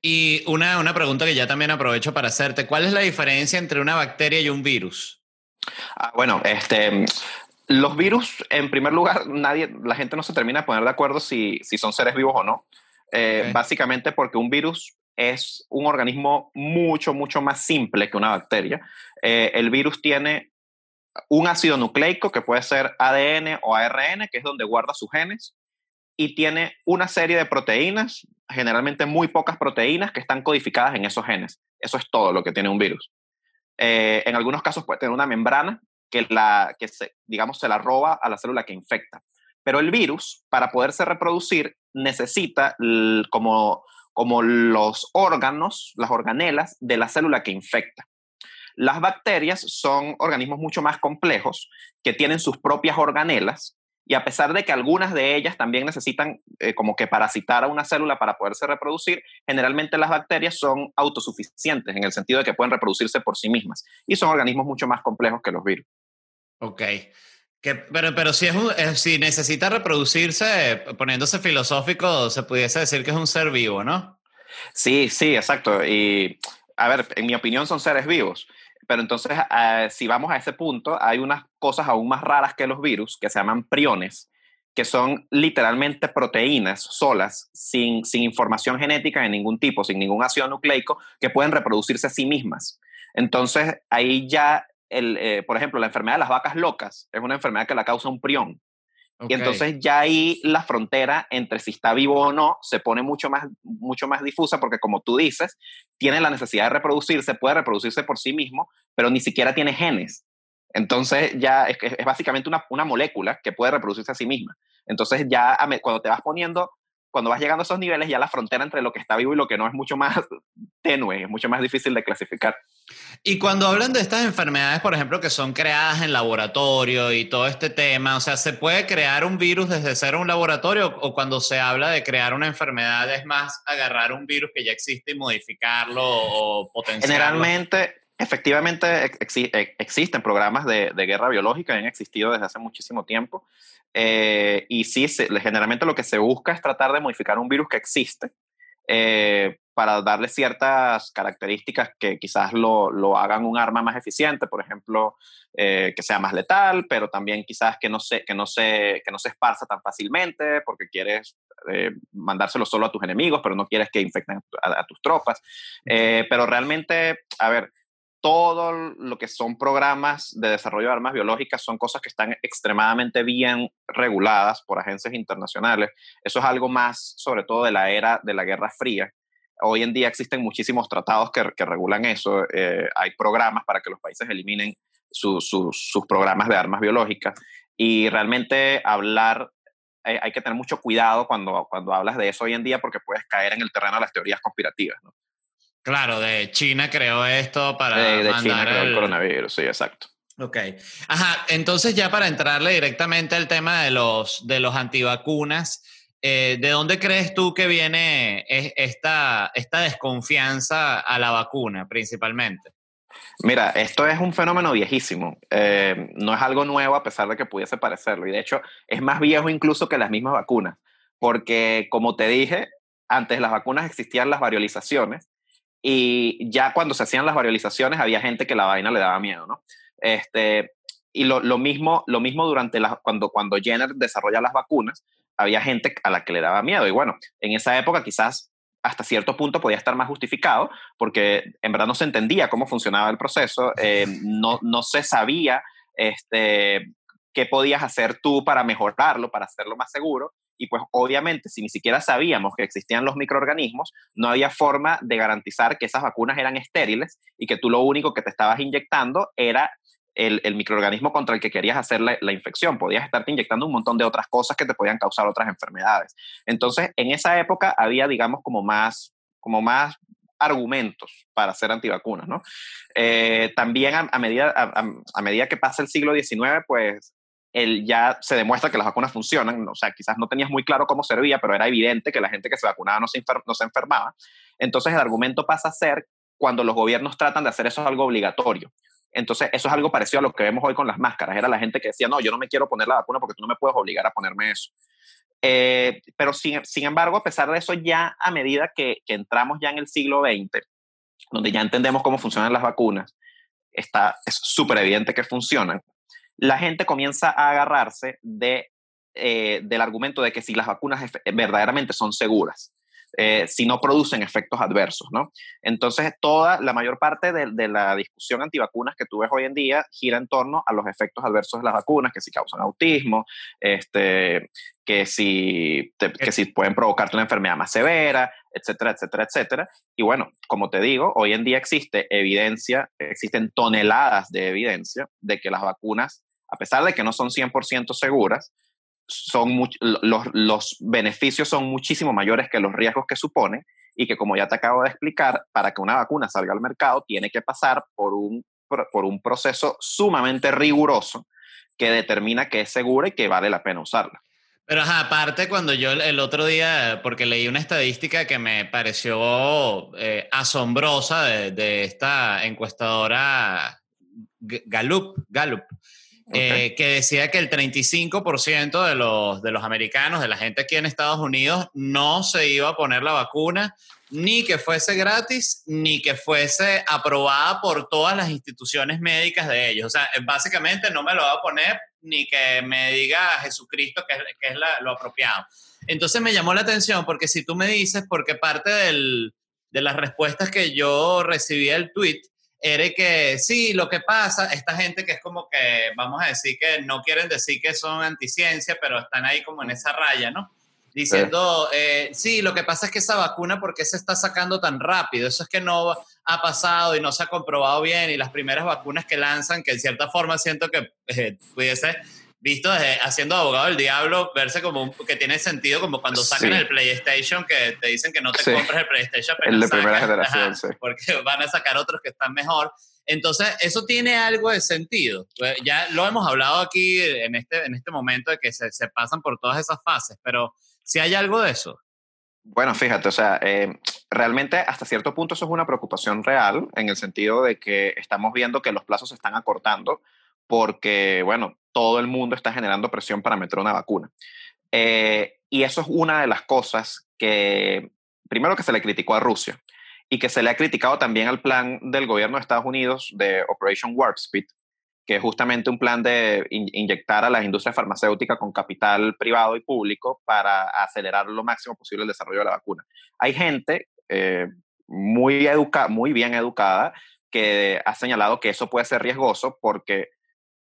y una, una pregunta que ya también aprovecho para hacerte, ¿cuál es la diferencia entre una bacteria y un virus? Ah, bueno, este, los virus, en primer lugar, nadie, la gente no se termina de poner de acuerdo si, si son seres vivos o no. Eh, básicamente porque un virus es un organismo mucho, mucho más simple que una bacteria. Eh, el virus tiene un ácido nucleico que puede ser ADN o ARN, que es donde guarda sus genes, y tiene una serie de proteínas, generalmente muy pocas proteínas, que están codificadas en esos genes. Eso es todo lo que tiene un virus. Eh, en algunos casos puede tener una membrana que, la, que se, digamos, se la roba a la célula que infecta. Pero el virus, para poderse reproducir, necesita como, como los órganos, las organelas de la célula que infecta. Las bacterias son organismos mucho más complejos que tienen sus propias organelas y a pesar de que algunas de ellas también necesitan eh, como que parasitar a una célula para poderse reproducir, generalmente las bacterias son autosuficientes en el sentido de que pueden reproducirse por sí mismas y son organismos mucho más complejos que los virus. Ok. Pero, pero si, es eh, si necesita reproducirse, poniéndose filosófico, se pudiese decir que es un ser vivo, ¿no? Sí, sí, exacto. Y, a ver, en mi opinión son seres vivos. Pero entonces, eh, si vamos a ese punto, hay unas cosas aún más raras que los virus, que se llaman priones, que son literalmente proteínas solas, sin, sin información genética de ningún tipo, sin ningún ácido nucleico, que pueden reproducirse a sí mismas. Entonces, ahí ya eh, por ejemplo, la enfermedad de las vacas locas es una enfermedad que la causa un prión. Y entonces ya ahí la frontera entre si está vivo o no se pone mucho más, mucho más difusa porque como tú dices, tiene la necesidad de reproducirse, puede reproducirse por sí mismo, pero ni siquiera tiene genes. Entonces ya es, es básicamente una, una, molécula que puede reproducirse a sí misma. Entonces ya cuando te vas poniendo cuando vas llegando a esos niveles, ya la frontera entre lo que está vivo y lo que no es mucho más (laughs) tenue, es mucho más difícil de clasificar. Y cuando hablan de estas enfermedades, por ejemplo, que son creadas en laboratorio y todo este tema, o sea, ¿se puede crear un virus desde cero en un laboratorio o cuando se habla de crear una enfermedad es más agarrar un virus que ya existe y modificarlo o potenciarlo? Generalmente, efectivamente existen programas de, de, guerra biológica, han existido desde hace muchísimo tiempo. Eh, y sí, generalmente lo que se busca es tratar de modificar un virus que existe eh, para darle ciertas características que quizás lo, lo, hagan un arma más eficiente, por ejemplo, eh, que sea más letal, pero también quizás que no se, que no se, que no se esparza tan fácilmente porque quieres mandárselo solo a tus enemigos, pero no quieres que infecten a, a tus tropas. pero realmente, a ver, todo lo que son programas de desarrollo de armas biológicas son cosas que están extremadamente bien reguladas por agencias internacionales. Eso es algo más, sobre todo, de la era de la Guerra Fría. Hoy en día existen muchísimos tratados que, regulan eso. Eh, hay programas para que los países eliminen sus programas de armas biológicas. Y realmente hablar, eh, hay que tener mucho cuidado cuando, cuando hablas de eso hoy en día porque puedes caer en el terreno de las teorías conspirativas. Claro, de China creó esto para. De, de China creó el... coronavirus, sí, exacto. Ok. Ajá, entonces ya para entrarle directamente al tema de los, de los antivacunas, eh, ¿de dónde crees tú que viene esta, esta desconfianza a la vacuna principalmente? Mira, esto es un fenómeno viejísimo. Eh, no es algo nuevo a pesar de que pudiese parecerlo. Y de hecho, es más viejo incluso que las mismas vacunas. Porque, como te dije, antes de las vacunas existían las variolizaciones y ya cuando se hacían las variolizaciones había gente que la vaina le daba miedo, ¿no? Este, y lo, lo mismo, lo mismo durante la, cuando, cuando Jenner desarrolla las vacunas, había gente a la que le daba miedo. Y bueno, en esa época quizás hasta cierto punto podía estar más justificado, porque en verdad no se entendía cómo funcionaba el proceso, eh, no, no se sabía este, qué podías hacer tú para mejorarlo, para hacerlo más seguro. Y pues obviamente, si ni siquiera sabíamos que existían los microorganismos, no había forma de garantizar que esas vacunas eran estériles y que tú lo único que te estabas inyectando era el, microorganismo contra el que querías hacer la, infección. Podías estarte inyectando un montón de otras cosas que te podían causar otras enfermedades. Entonces, en esa época había, digamos, como más, como más argumentos para hacer antivacunas, ¿no? Eh, también a, medida, a, medida que pasa el siglo XIX, pues el, ya se demuestra que las vacunas funcionan. O sea, quizás no tenías muy claro cómo servía, pero era evidente que la gente que se vacunaba no se, enfermaba. Entonces el argumento pasa a ser cuando los gobiernos tratan de hacer eso algo obligatorio. Entonces, eso es algo parecido a lo que vemos hoy con las máscaras. Era la gente que decía, no, yo no me quiero poner la vacuna porque tú no me puedes obligar a ponerme eso. Eh, pero sin, embargo, a pesar de eso, ya a medida que, que entramos ya en el siglo XX, donde ya entendemos cómo funcionan las vacunas, está, es súper evidente que funcionan, la gente comienza a agarrarse eh, del argumento de que si las vacunas verdaderamente son seguras. Eh, si no producen efectos adversos, ¿no? Entonces, toda la mayor parte de, la discusión antivacunas que tú ves hoy en día gira en torno a los efectos adversos de las vacunas, que si causan autismo, este, que, si que si pueden provocarte una enfermedad más severa, etcétera, etcétera, etcétera. Y bueno, como te digo, hoy en día existe evidencia, existen toneladas de evidencia de que las vacunas, a pesar de que no son 100% seguras, son los, beneficios son muchísimo mayores que los riesgos que suponen y que como ya te acabo de explicar, para que una vacuna salga al mercado tiene que pasar por un, por, un proceso sumamente riguroso que determina que es segura y que vale la pena usarla. Pero aparte, cuando yo el otro día, porque leí una estadística que me pareció eh, asombrosa de, de, esta encuestadora Gallup, Gallup eh, que decía que el 35% de los, de los americanos, de la gente aquí en Estados Unidos, no se iba a poner la vacuna, ni que fuese gratis, ni que fuese aprobada por todas las instituciones médicas de ellos. O sea, básicamente no me lo va a poner ni que me diga Jesucristo que, que es lo apropiado. Entonces me llamó la atención porque si tú me dices, porque parte de las respuestas que yo recibí el tweet, era que sí, lo que pasa, esta gente que es como que, vamos a decir que no quieren decir que son anticiencia, pero están ahí como en esa raya, ¿no? Diciendo, eh, sí, lo que pasa es que esa vacuna, ¿por qué se está sacando tan rápido? Eso es que no ha pasado y no se ha comprobado bien y las primeras vacunas que lanzan, que en cierta forma siento que eh, pudiese visto desde haciendo abogado del diablo, verse como un, que tiene sentido como cuando sacan el PlayStation, que te dicen que no te compres el PlayStation, el de primera generación, sí. porque van a sacar otros que están mejor. Entonces, eso tiene algo de sentido. Pues, ya lo hemos hablado aquí en este, en este momento de que se, se pasan por todas esas fases, pero si hay algo de eso. Bueno, fíjate, o sea, eh, realmente hasta cierto punto eso es una preocupación real en el sentido de que estamos viendo que los plazos se están acortando porque, bueno, todo el mundo está generando presión para meter una vacuna. Eh, y eso es una de las cosas que, primero que se le criticó a Rusia y que se le ha criticado también al plan del gobierno de Estados Unidos de Operation Warp Speed, que es justamente un plan de inyectar a las industrias farmacéuticas con capital privado y público para acelerar lo máximo posible el desarrollo de la vacuna. Hay gente eh, muy, educa muy bien educada que ha señalado que eso puede ser riesgoso porque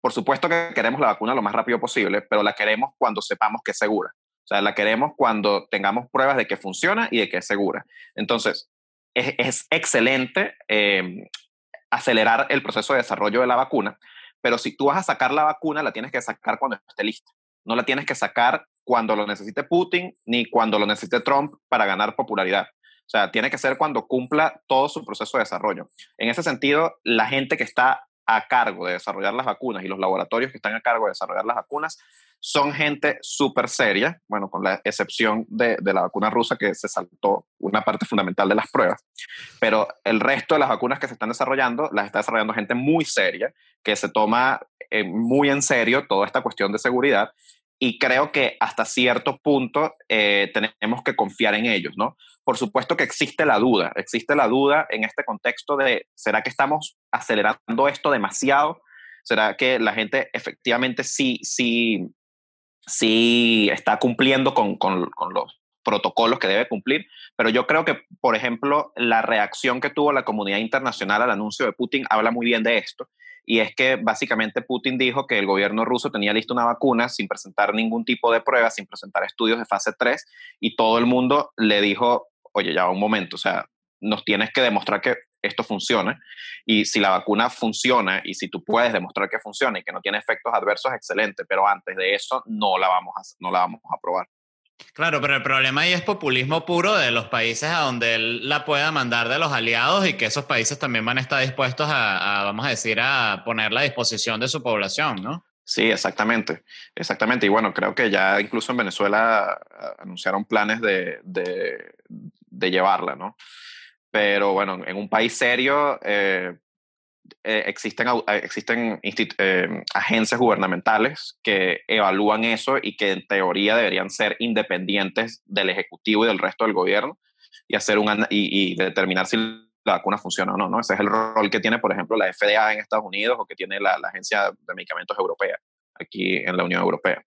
por supuesto que queremos la vacuna lo más rápido posible, pero la queremos cuando sepamos que es segura. O sea, la queremos cuando tengamos pruebas de que funciona y de que es segura. Entonces, es, excelente eh, acelerar el proceso de desarrollo de la vacuna, pero si tú vas a sacar la vacuna, la tienes que sacar cuando esté lista. No la tienes que sacar cuando lo necesite Putin ni cuando lo necesite Trump para ganar popularidad. O sea, tiene que ser cuando cumpla todo su proceso de desarrollo. En ese sentido, la gente que está a cargo de desarrollar las vacunas y los laboratorios que están a cargo de desarrollar las vacunas son gente súper seria, bueno, con la excepción de, la vacuna rusa que se saltó una parte fundamental de las pruebas, pero el resto de las vacunas que se están desarrollando las está desarrollando gente muy seria, que se toma eh, muy en serio toda esta cuestión de seguridad y creo que hasta cierto punto eh, tenemos que confiar en ellos, ¿no? Por supuesto que existe la duda, existe la duda en este contexto de, ¿será que estamos acelerando esto demasiado? ¿Será que la gente efectivamente sí, sí, sí está cumpliendo con, con, con los protocolos que debe cumplir? Pero yo creo que, por ejemplo, la reacción que tuvo la comunidad internacional al anuncio de Putin habla muy bien de esto y es que básicamente Putin dijo que el gobierno ruso tenía lista una vacuna sin presentar ningún tipo de prueba, sin presentar estudios de fase 3, y todo el mundo le dijo, oye, ya un momento, o sea, nos tienes que demostrar que esto funciona, y si la vacuna funciona y si tú puedes demostrar que funciona y que no tiene efectos adversos, excelente, pero antes de eso no la vamos a, no la vamos a probar. Claro, pero el problema ahí es populismo puro de los países a donde él la pueda mandar de los aliados y que esos países también van a estar dispuestos a, vamos a decir, a ponerla a disposición de su población, ¿no? Sí, exactamente, exactamente. Y bueno, creo que ya incluso en Venezuela ah, anunciaron planes de, de, llevarla, ¿no? Pero bueno, en un país serio, eh, eh, existen, existen agencias gubernamentales que evalúan eso y que en teoría deberían ser independientes del Ejecutivo y del resto del gobierno y, hacer un, y, determinar si la vacuna funciona o no, no. Ese es el rol que tiene, por ejemplo, la FDA en Estados Unidos o que tiene la Agencia de Medicamentos Europea aquí en la Unión Europea.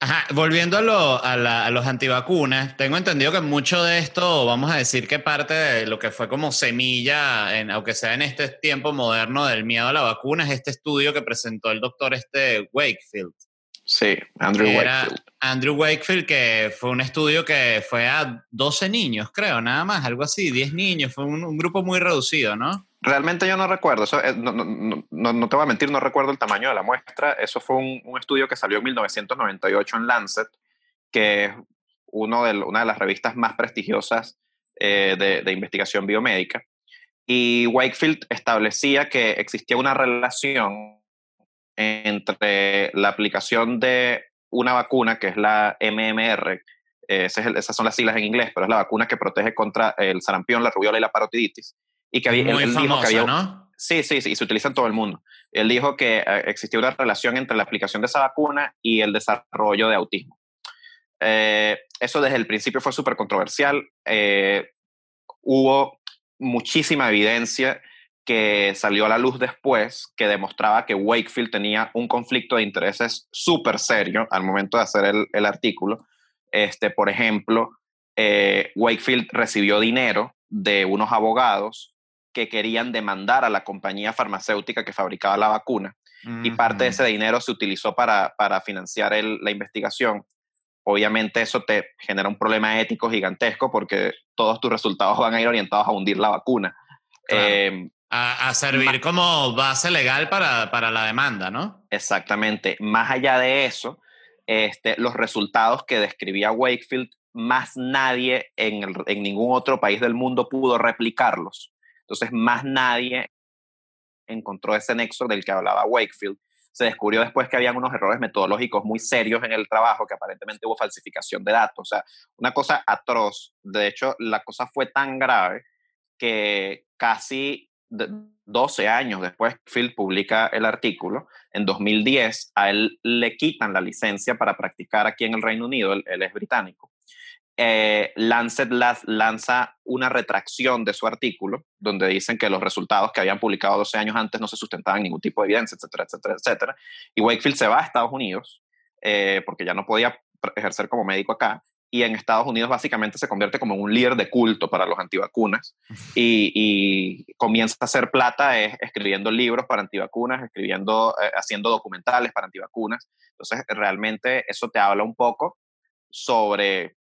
Ajá, volviendo a, los antivacunas, tengo entendido que mucho de esto, vamos a decir que parte de lo que fue como semilla, en, aunque sea en este tiempo moderno del miedo a la vacuna, es este estudio que presentó el doctor este Wakefield. Sí, Andrew Wakefield. Andrew Wakefield, que fue un estudio que fue a 12 niños, creo, nada más, algo así, 10 niños, fue un, un grupo muy reducido, ¿no? Realmente yo no recuerdo, eso, eh, no, no, no, te voy a mentir, no recuerdo el tamaño de la muestra. Eso fue un, un estudio que salió en 1998 en Lancet, que es uno de, una de las revistas más prestigiosas eh, de, de, investigación biomédica. Y Wakefield establecía que existía una relación entre la aplicación de una vacuna, que es la MMR, es esas son las siglas en inglés, pero es la vacuna que protege contra el sarampión, la rubiola y la parotiditis y que había, Muy él, famosa, que había, ¿no? Sí, sí, sí, y se utiliza en todo el mundo. Él dijo que eh, existía una relación entre la aplicación de esa vacuna y el desarrollo de autismo. Eh, eso desde el principio fue súper controversial. Eh, hubo muchísima evidencia que salió a la luz después que demostraba que Wakefield tenía un conflicto de intereses súper serio al momento de hacer el, el artículo. Este, por ejemplo, Wakefield recibió dinero de unos abogados que querían demandar a la compañía farmacéutica que fabricaba la vacuna y parte de ese dinero se utilizó para, para financiar el, la investigación. Obviamente eso te genera un problema ético gigantesco porque todos tus resultados van a ir orientados a hundir la vacuna. Eh, a, a, servir como base legal para, para, la demanda, ¿no? Exactamente. Más allá de eso, este, los resultados que describía Wakefield, más nadie en, el, en ningún otro país del mundo pudo replicarlos. Entonces, más nadie encontró ese nexo del que hablaba Wakefield. Se descubrió después que habían unos errores metodológicos muy serios en el trabajo, que aparentemente hubo falsificación de datos. O sea, una cosa atroz. De hecho, la cosa fue tan grave que casi 12 años después Phil publica el artículo, en 2010 a él le quitan la licencia para practicar aquí en el Reino Unido, él, él es británico, eh, Lancet lanza una retracción de su artículo, donde dicen que los resultados que habían publicado 12 años antes no se sustentaban en ningún tipo de evidencia, etcétera, etcétera, etcétera. Y Wakefield se va a Estados Unidos, eh, porque ya no podía ejercer como médico acá, y en Estados Unidos básicamente se convierte como un líder de culto para los antivacunas y, y comienza a hacer plata es, escribiendo libros para antivacunas, escribiendo, eh, haciendo documentales para antivacunas. Entonces, realmente eso te habla un poco sobre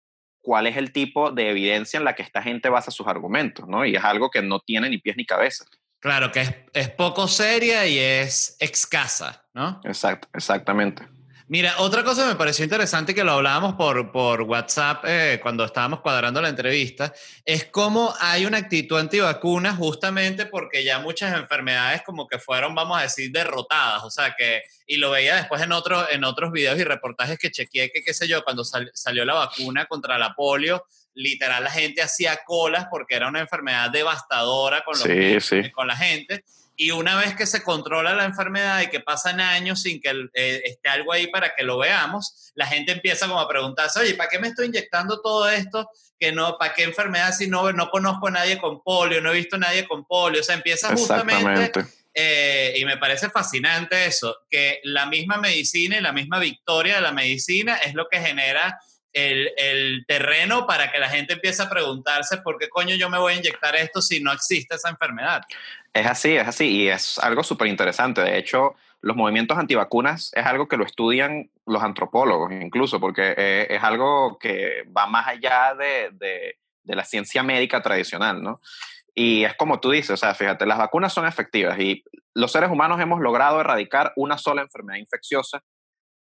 cuál es el tipo de evidencia en la que esta gente basa sus argumentos, ¿no? Y es algo que no tiene ni pies ni cabeza. Claro, que es, es poco seria y es escasa, ¿no? Exacto, exactamente. Mira, otra cosa que me pareció interesante que lo hablábamos por, por WhatsApp eh, cuando estábamos cuadrando la entrevista, es cómo hay una actitud antivacuna justamente porque ya muchas enfermedades como que fueron, vamos a decir, derrotadas. O sea, que, y lo veía después en, otro, en otros videos y reportajes que chequeé, que qué sé yo, cuando salió la vacuna contra la polio, literal la gente hacía colas porque era una enfermedad devastadora con, los, sí, sí. con la gente y una vez que se controla la enfermedad y que pasan años sin que eh, esté algo ahí para que lo veamos, la gente empieza como a preguntarse, oye, ¿para qué me estoy inyectando todo esto? Que no, ¿para qué enfermedad si no, no conozco a nadie con polio, no he visto a nadie con polio? O sea, empieza justamente... Eh, y me parece fascinante eso, que la misma medicina y la misma victoria de la medicina es lo que genera el, el, terreno para que la gente empiece a preguntarse por qué coño yo me voy a inyectar esto si no existe esa enfermedad. Es así, es así, y es algo súper interesante. De hecho, los movimientos antivacunas es algo que lo estudian los antropólogos incluso, porque eh, es algo que va más allá de, de, la ciencia médica tradicional, ¿no? Y es como tú dices, o sea, fíjate, las vacunas son efectivas y los seres humanos hemos logrado erradicar una sola enfermedad infecciosa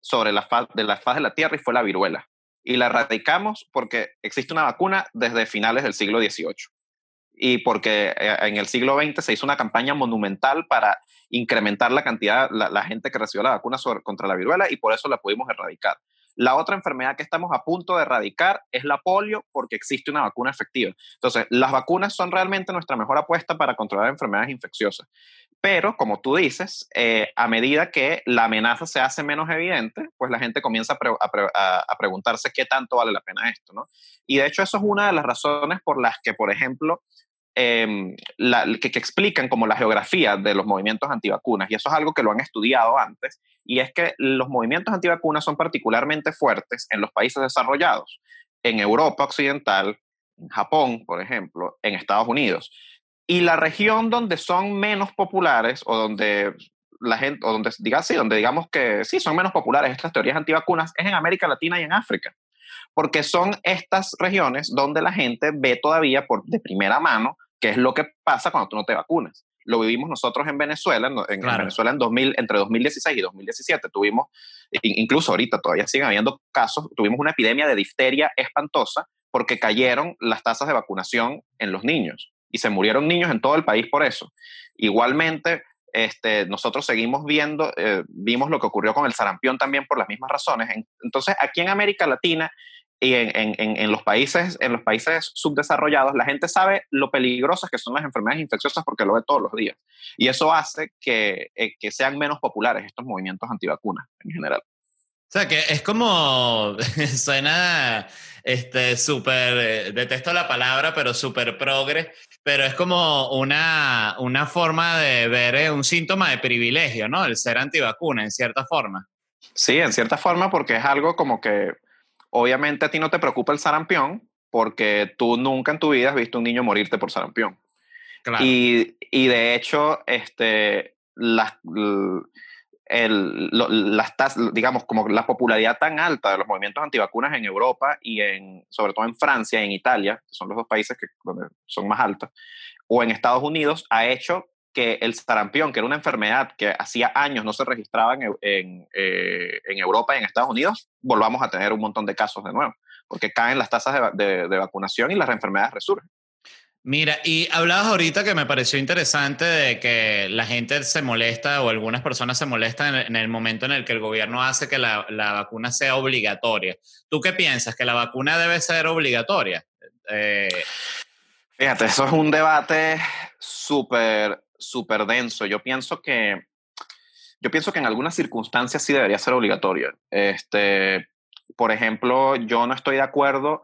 sobre la faz de la faz de la Tierra y fue la viruela. Y la erradicamos porque existe una vacuna desde finales del siglo XVIII y porque eh, en el siglo XX se hizo una campaña monumental para incrementar la cantidad, la, la gente que recibió la vacuna contra la viruela y por eso la pudimos erradicar. La otra enfermedad que estamos a punto de erradicar es la polio porque existe una vacuna efectiva. Entonces, las vacunas son realmente nuestra mejor apuesta para controlar enfermedades infecciosas. Pero, como tú dices, eh, a medida que la amenaza se hace menos evidente, pues la gente comienza a, preguntarse qué tanto vale la pena esto, ¿no? Y de hecho eso es una de las razones por las que, por ejemplo, em, que, que, explican como la geografía de los movimientos antivacunas, y eso es algo que lo han estudiado antes, y es que los movimientos antivacunas son particularmente fuertes en los países desarrollados, en Europa Occidental, en Japón, por ejemplo, en Estados Unidos. Y la región donde son menos populares o donde la gente, o donde, diga, sí, donde digamos que sí, son menos populares estas teorías antivacunas, es en América Latina y en África. Porque son estas regiones donde la gente ve todavía por, de primera mano qué es lo que pasa cuando tú no te vacunas. Lo vivimos nosotros en Venezuela, en, Venezuela en 2000, entre 2016 y 2017 tuvimos, incluso ahorita todavía siguen habiendo casos, tuvimos una epidemia de difteria espantosa porque cayeron las tasas de vacunación en los niños y se murieron niños en todo el país por eso. Igualmente, este, nosotros seguimos viendo, eh, vimos lo que ocurrió con el sarampión también por las mismas razones. Entonces, aquí en América Latina y en, en, en, los países, en los países subdesarrollados, la gente sabe lo peligrosas que son las enfermedades infecciosas porque lo ve todos los días. Y eso hace que, eh, que sean menos populares estos movimientos antivacunas en general. O sea, que es como, (laughs) suena este, súper, eh, detesto la palabra, pero súper progre, pero es como una, una forma de ver eh, un síntoma de privilegio, ¿no? El ser antivacuna, en cierta forma. Sí, en cierta forma, porque es algo como que, obviamente a ti no te preocupa el sarampión, porque tú nunca en tu vida has visto un niño morirte por sarampión. Claro. Y, y de hecho, este, las el, las digamos, como la popularidad tan alta de los movimientos antivacunas en Europa y en, sobre todo en Francia y en Italia, que son los dos países que son más altos, o en Estados Unidos, ha hecho que el sarampión, que era una enfermedad que hacía años no se registraba en, en, eh, en Europa y en Estados Unidos, volvamos a tener un montón de casos de nuevo, porque caen las tasas de, de vacunación y las enfermedades resurgen. Mira, y hablabas ahorita que me pareció interesante de que la gente se molesta o algunas personas se molestan en el momento en el que el gobierno hace que la, vacuna sea obligatoria. ¿Tú qué piensas? ¿Que la vacuna debe ser obligatoria? Eh, Fíjate, eso es un debate súper, súper denso. Yo pienso que, yo pienso que en algunas circunstancias sí debería ser obligatoria. Este, por ejemplo, yo no estoy de acuerdo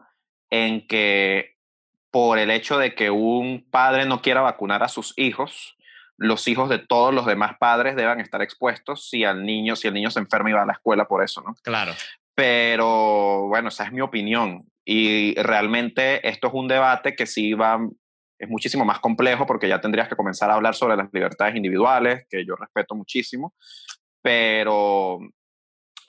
en que por el hecho de que un padre no quiera vacunar a sus hijos, los hijos de todos los demás padres deban estar expuestos si al niño, si el niño se enferma y va a la escuela por eso, ¿no? Claro. Pero bueno, esa es mi opinión. Y realmente esto es un debate que sí va, es muchísimo más complejo porque ya tendrías que comenzar a hablar sobre las libertades individuales, que yo respeto muchísimo, pero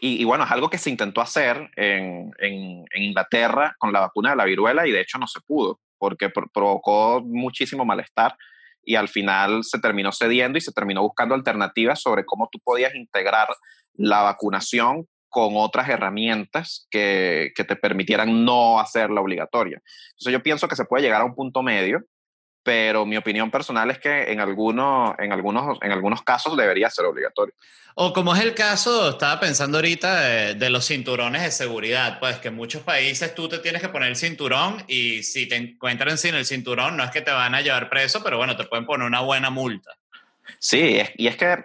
y, bueno, es algo que se intentó hacer en, en, Inglaterra con la vacuna de la viruela y de hecho no se pudo porque provocó muchísimo malestar y al final se terminó cediendo y se terminó buscando alternativas sobre cómo tú podías integrar la vacunación con otras herramientas que, que te permitieran no hacerla obligatoria. Entonces yo pienso que se puede llegar a un punto medio pero mi opinión personal es que en, algunos, en, algunos, en algunos casos debería ser obligatorio. O como es el caso, estaba pensando ahorita de, los cinturones de seguridad, pues que en muchos países tú te tienes que poner el cinturón y si te encuentran sin el cinturón no es que te van a llevar preso, pero bueno, te pueden poner una buena multa. Sí, y es que,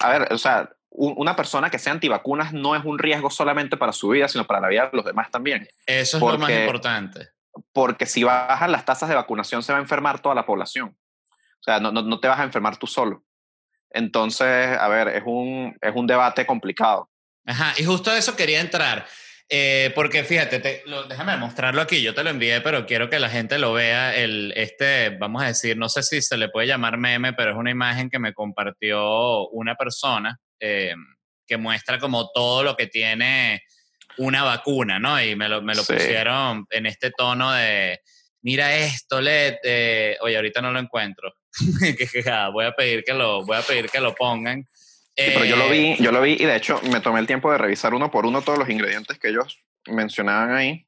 a ver, o sea, una persona que sea antivacunas no es un riesgo solamente para su vida, sino para la vida de los demás también. Eso es lo más importante porque si bajan las tasas de vacunación se va a enfermar toda la población. O sea, no, no, te vas a enfermar tú solo. Entonces, a ver, es un, es un debate complicado. Ajá, y justo a eso quería entrar. Eh, porque fíjate, déjame mostrarlo aquí, yo te lo envié, pero quiero que la gente lo vea. El, este, vamos a decir, no sé si se le puede llamar meme, pero es una imagen que me compartió una persona eh, que muestra como todo lo que tiene una vacuna, ¿no? Y me lo, me lo pusieron en este tono de, mira esto, Led, oye, ahorita no lo encuentro. (laughs) voy a pedir que lo, voy a pedir que lo pongan. pero yo lo vi, yo lo vi y de hecho me tomé el tiempo de revisar uno por uno todos los ingredientes que ellos mencionaban ahí.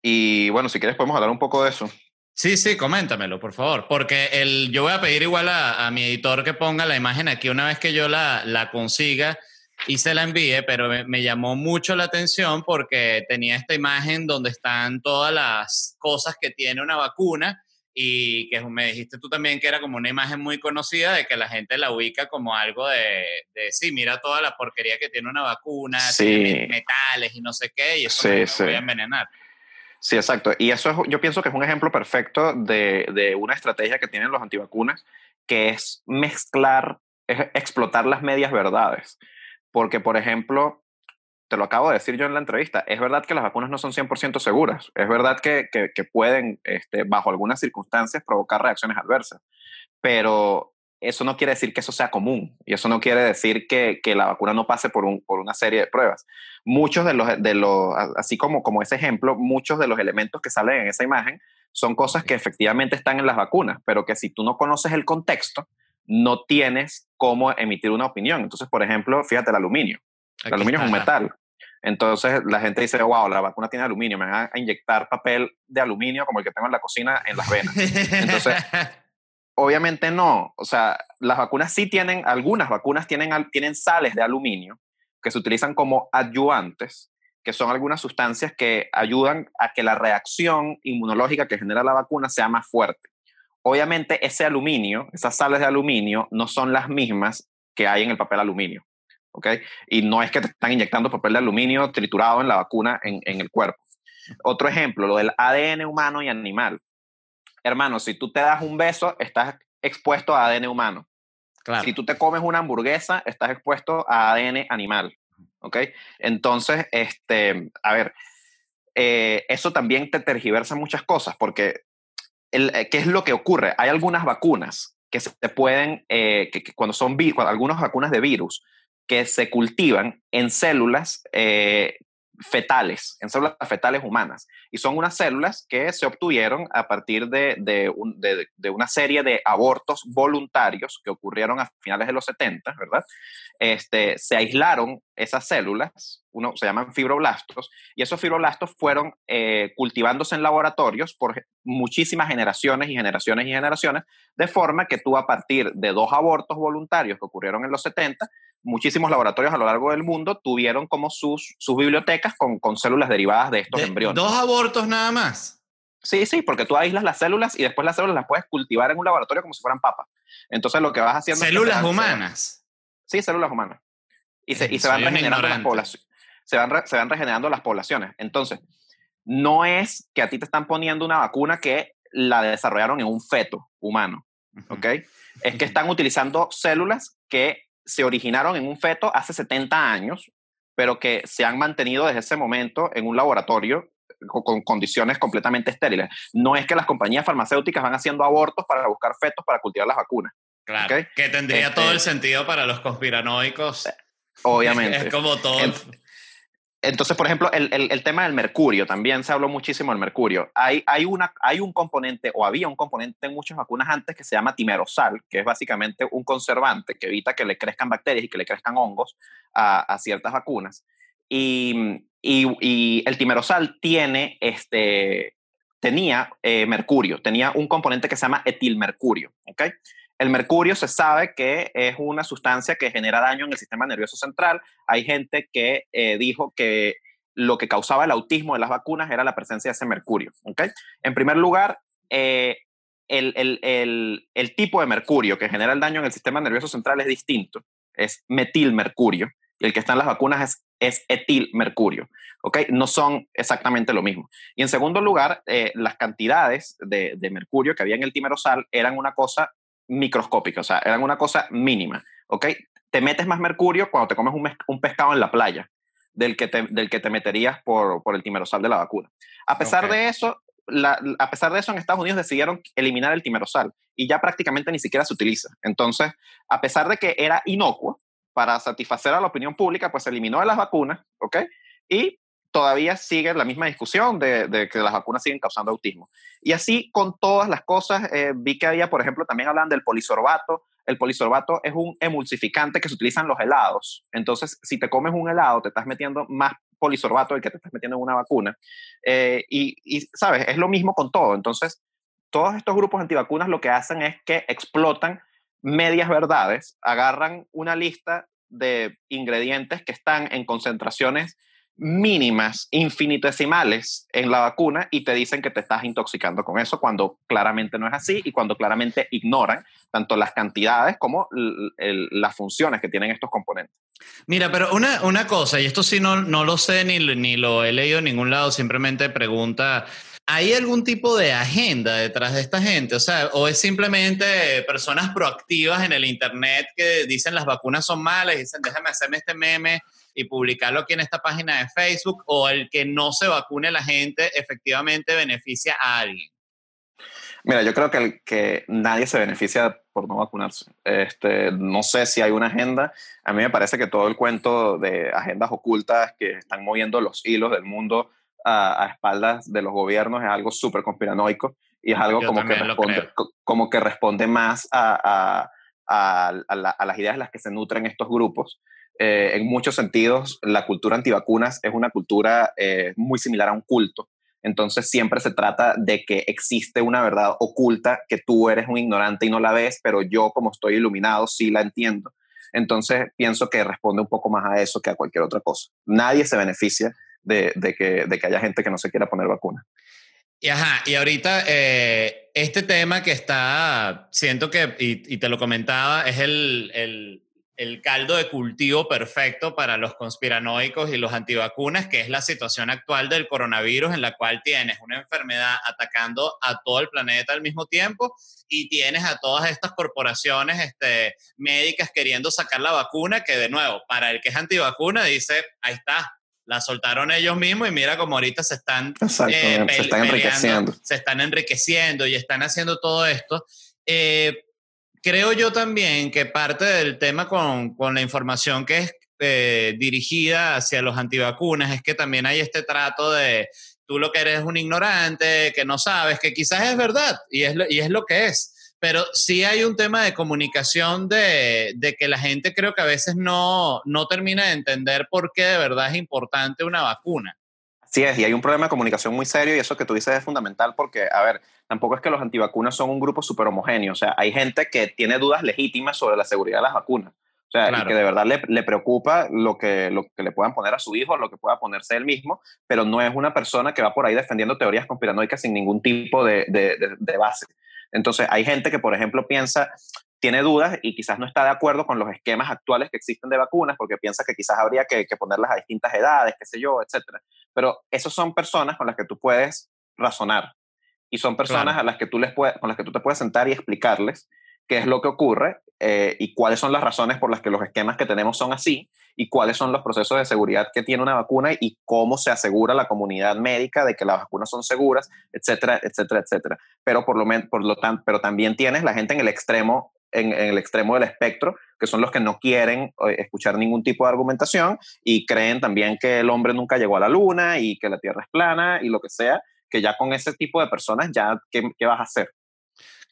Y bueno, si quieres podemos hablar un poco de eso. Sí, sí, coméntamelo, por favor, porque el, yo voy a pedir igual a, a, mi editor que ponga la imagen aquí una vez que yo la, la consiga y se la envié, pero me, llamó mucho la atención porque tenía esta imagen donde están todas las cosas que tiene una vacuna y que me dijiste tú también que era como una imagen muy conocida de que la gente la ubica como algo de, de sí, mira toda la porquería que tiene una vacuna, sí. metales y no sé qué, y eso me, voy a envenenar. Sí, exacto. Y eso es, yo pienso que es un ejemplo perfecto de, de una estrategia que tienen los antivacunas, que es mezclar, es explotar las medias verdades. Porque, por ejemplo, te lo acabo de decir yo en la entrevista, es verdad que las vacunas no son 100% seguras, es verdad que, que, pueden, este, bajo algunas circunstancias, provocar reacciones adversas, pero eso no quiere decir que eso sea común y eso no quiere decir que, que la vacuna no pase por, un, por, una serie de pruebas. Muchos de los, de los, así como, como ese ejemplo, muchos de los elementos que salen en esa imagen son cosas que efectivamente están en las vacunas, pero que si tú no conoces el contexto, no tienes cómo emitir una opinión. Entonces, por ejemplo, fíjate el aluminio. El aluminio es un metal. Entonces la gente dice, wow, la vacuna tiene aluminio, me van a inyectar papel de aluminio como el que tengo en la cocina en las venas. Entonces, (laughs) obviamente no. O sea, las vacunas sí tienen, algunas vacunas tienen, tienen sales de aluminio que se utilizan como adyuvantes, que son algunas sustancias que ayudan a que la reacción inmunológica que genera la vacuna sea más fuerte. Obviamente ese aluminio, esas sales de aluminio, no son las mismas que hay en el papel aluminio. ¿ok? Y no es que te están inyectando papel de aluminio triturado en la vacuna en, en el cuerpo. Otro ejemplo, lo del ADN humano y animal. Hermano, si tú te das un beso, estás expuesto a ADN humano. Claro. Si tú te comes una hamburguesa, estás expuesto a ADN animal. ¿Ok? Entonces, este, a ver, eh, eso también te tergiversa muchas cosas, porque el, eh, ¿qué es lo que ocurre? Hay algunas vacunas que se pueden, eh, que, cuando son cuando, algunas vacunas de virus, que se cultivan en células eh, fetales, en células fetales humanas. Y son unas células que se obtuvieron a partir de, de, de, una serie de abortos voluntarios que ocurrieron a finales de los 70, ¿verdad? Este, se aislaron esas células, uno, se llaman fibroblastos, y esos fibroblastos fueron eh, cultivándose en laboratorios por muchísimas generaciones y generaciones y generaciones, de forma que tú a partir de dos abortos voluntarios que ocurrieron en los 70, muchísimos laboratorios a lo largo del mundo tuvieron como sus, sus bibliotecas con, con células derivadas de estos embriones. ¿Dos abortos nada más? Sí, sí, porque tú aíslas las células y después las células las puedes cultivar en un laboratorio como si fueran papas. Entonces lo que vas haciendo... ¿Células humanas? sí, células humanas. Y se, y se van regenerando las poblaciones. Se van, se van regenerando las poblaciones. Entonces, no es que a ti te están poniendo una vacuna que la desarrollaron en un feto humano, ¿ok? Es que están utilizando células que se originaron en un feto hace 70 años, pero que se han mantenido desde ese momento en un laboratorio con condiciones completamente estériles. No es que las compañías farmacéuticas van haciendo abortos para buscar fetos para cultivar las vacunas. Claro, que tendría todo el este sentido para los conspiranoicos. Obviamente. es como todo. Entonces, por ejemplo, el, el, tema del mercurio, también se habló muchísimo del mercurio. Hay, hay, una, hay un componente, o había un componente en muchas vacunas antes que se llama timerosal, que es básicamente un conservante que evita que le crezcan bacterias y que le crezcan hongos a, a ciertas vacunas. Y, y, y, el timerosal tiene, este, tenía eh, mercurio, tenía un componente que se llama etilmercurio, ¿ok? El mercurio se sabe que es una sustancia que genera daño en el sistema nervioso central. Hay gente que eh, dijo que lo que causaba el autismo de las vacunas era la presencia de ese mercurio. ¿okay? En primer lugar, eh, el, tipo de mercurio que genera el daño en el sistema nervioso central es distinto. Es metilmercurio. Y el que está en las vacunas es, etilmercurio. ¿okay? No son exactamente lo mismo. Y en segundo lugar, eh, las cantidades de, de, mercurio que había en el timerosal eran una cosa microscópica, o sea, eran una cosa mínima, ¿ok? Te metes más mercurio cuando te comes un, pescado en la playa del que te, del que te meterías por, por el timerosal de la vacuna. A pesar de eso, a pesar de eso, en Estados Unidos decidieron eliminar el timerosal y ya prácticamente ni siquiera se utiliza. Entonces, a pesar de que era inocuo para satisfacer a la opinión pública, pues se eliminó de las vacunas, ¿ok? Y todavía sigue la misma discusión de, que las vacunas siguen causando autismo. Y así con todas las cosas, eh, vi que había, por ejemplo, también hablan del polisorbato. El polisorbato es un emulsificante que se utiliza en los helados. Entonces, si te comes un helado, te estás metiendo más polisorbato del que te estás metiendo en una vacuna. Eh, y, y, ¿sabes? Es lo mismo con todo. Entonces, todos estos grupos antivacunas lo que hacen es que explotan medias verdades, agarran una lista de ingredientes que están en concentraciones mínimas, infinitesimales en la vacuna y te dicen que te estás intoxicando con eso cuando claramente no es así y cuando claramente ignoran tanto las cantidades como las funciones que tienen estos componentes. Mira, pero una, una cosa, y esto sí no, no lo sé ni, ni lo he leído en ningún lado, simplemente pregunta, ¿hay algún tipo de agenda detrás de esta gente? O sea, o es simplemente personas proactivas en el Internet que dicen las vacunas son malas dicen déjame hacerme este meme y publicarlo aquí en esta página de Facebook, o el que no se vacune la gente efectivamente beneficia a alguien. Mira, yo creo que, el, que nadie se beneficia por no vacunarse. Este, no sé si hay una agenda. A mí me parece que todo el cuento de agendas ocultas que están moviendo los hilos del mundo a, espaldas de los gobiernos es algo súper conspiranoico y es algo como que, responde, como que responde más a, a, las ideas de las que se nutren estos grupos. Eh, en muchos sentidos, la cultura antivacunas es una cultura eh, muy similar a un culto. Entonces siempre se trata de que existe una verdad oculta que tú eres un ignorante y no la ves, pero yo como estoy iluminado sí la entiendo. Entonces pienso que responde un poco más a eso que a cualquier otra cosa. Nadie se beneficia de, que, de que, haya gente que no se quiera poner vacuna. Y ajá, y ahorita eh, este tema que está, siento que, y, te lo comentaba, es el el caldo de cultivo perfecto para los conspiranoicos y los antivacunas, que es la situación actual del coronavirus, en la cual tienes una enfermedad atacando a todo el planeta al mismo tiempo y tienes a todas estas corporaciones este, médicas queriendo sacar la vacuna, que de nuevo, para el que es antivacuna, dice, ahí está, la soltaron ellos mismos y mira como ahorita se están, eh, se están enriqueciendo. Se están enriqueciendo y están haciendo todo esto. Eh, creo yo también que parte del tema con, con la información que es eh, dirigida hacia los antivacunas es que también hay este trato de tú lo que eres un ignorante, que no sabes, que quizás es verdad y es lo, y es lo que es. Pero sí hay un tema de comunicación de, de que la gente creo que a veces no, no termina de entender por qué de verdad es importante una vacuna. Sí es, y hay un problema de comunicación muy serio y eso que tú dices es fundamental porque, a ver, tampoco es que los antivacunas son un grupo súper homogéneo, o sea, hay gente que tiene dudas legítimas sobre la seguridad de las vacunas, o sea, y que de verdad le, le, preocupa lo que, lo que le puedan poner a su hijo, lo que pueda ponerse él mismo, pero no es una persona que va por ahí defendiendo teorías conspiranoicas sin ningún tipo de, de, de base. Entonces, hay gente que, por ejemplo, piensa, tiene dudas y quizás no está de acuerdo con los esquemas actuales que existen de vacunas porque piensa que quizás habría que, ponerlas a distintas edades, qué sé yo, etc. Pero esas son personas con las que tú puedes razonar y son personas a las que tú les puedes, con las que tú te puedes sentar y explicarles qué es lo que ocurre eh, y cuáles son las razones por las que los esquemas que tenemos son así y cuáles son los procesos de seguridad que tiene una vacuna y cómo se asegura la comunidad médica de que las vacunas son seguras, etcétera, etcétera, etcétera. Pero por lo, por lo tanto, pero también tienes la gente en el extremo en, el extremo del espectro, que son los que no quieren eh, escuchar ningún tipo de argumentación y creen también que el hombre nunca llegó a la luna y que la Tierra es plana y lo que sea, que ya con ese tipo de personas ya, ¿qué, qué vas a hacer?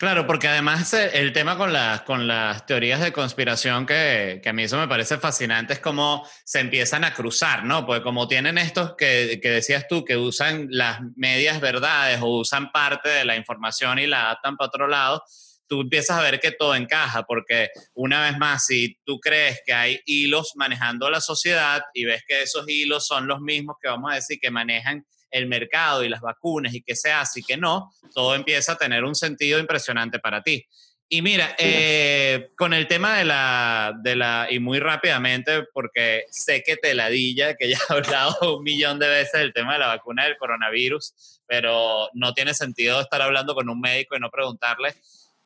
Claro, porque además eh, el tema con las, con las teorías de conspiración, que, que, a mí eso me parece fascinante, es cómo se empiezan a cruzar, ¿no? Porque como tienen estos que, que, decías tú, que usan las medias verdades o usan parte de la información y la adaptan para otro lado, tú empiezas a ver que todo encaja, porque una vez más, si tú crees que hay hilos manejando la sociedad y ves que esos hilos son los mismos que vamos a decir que manejan el mercado y las vacunas y qué se hace y qué no, todo empieza a tener un sentido impresionante para ti. Y mira, eh, con el tema de la, de la, y muy rápidamente, porque sé que te ladilla, que ya (laughs) he hablado un millón de veces del tema de la vacuna del coronavirus, pero no tiene sentido estar hablando con un médico y no preguntarle.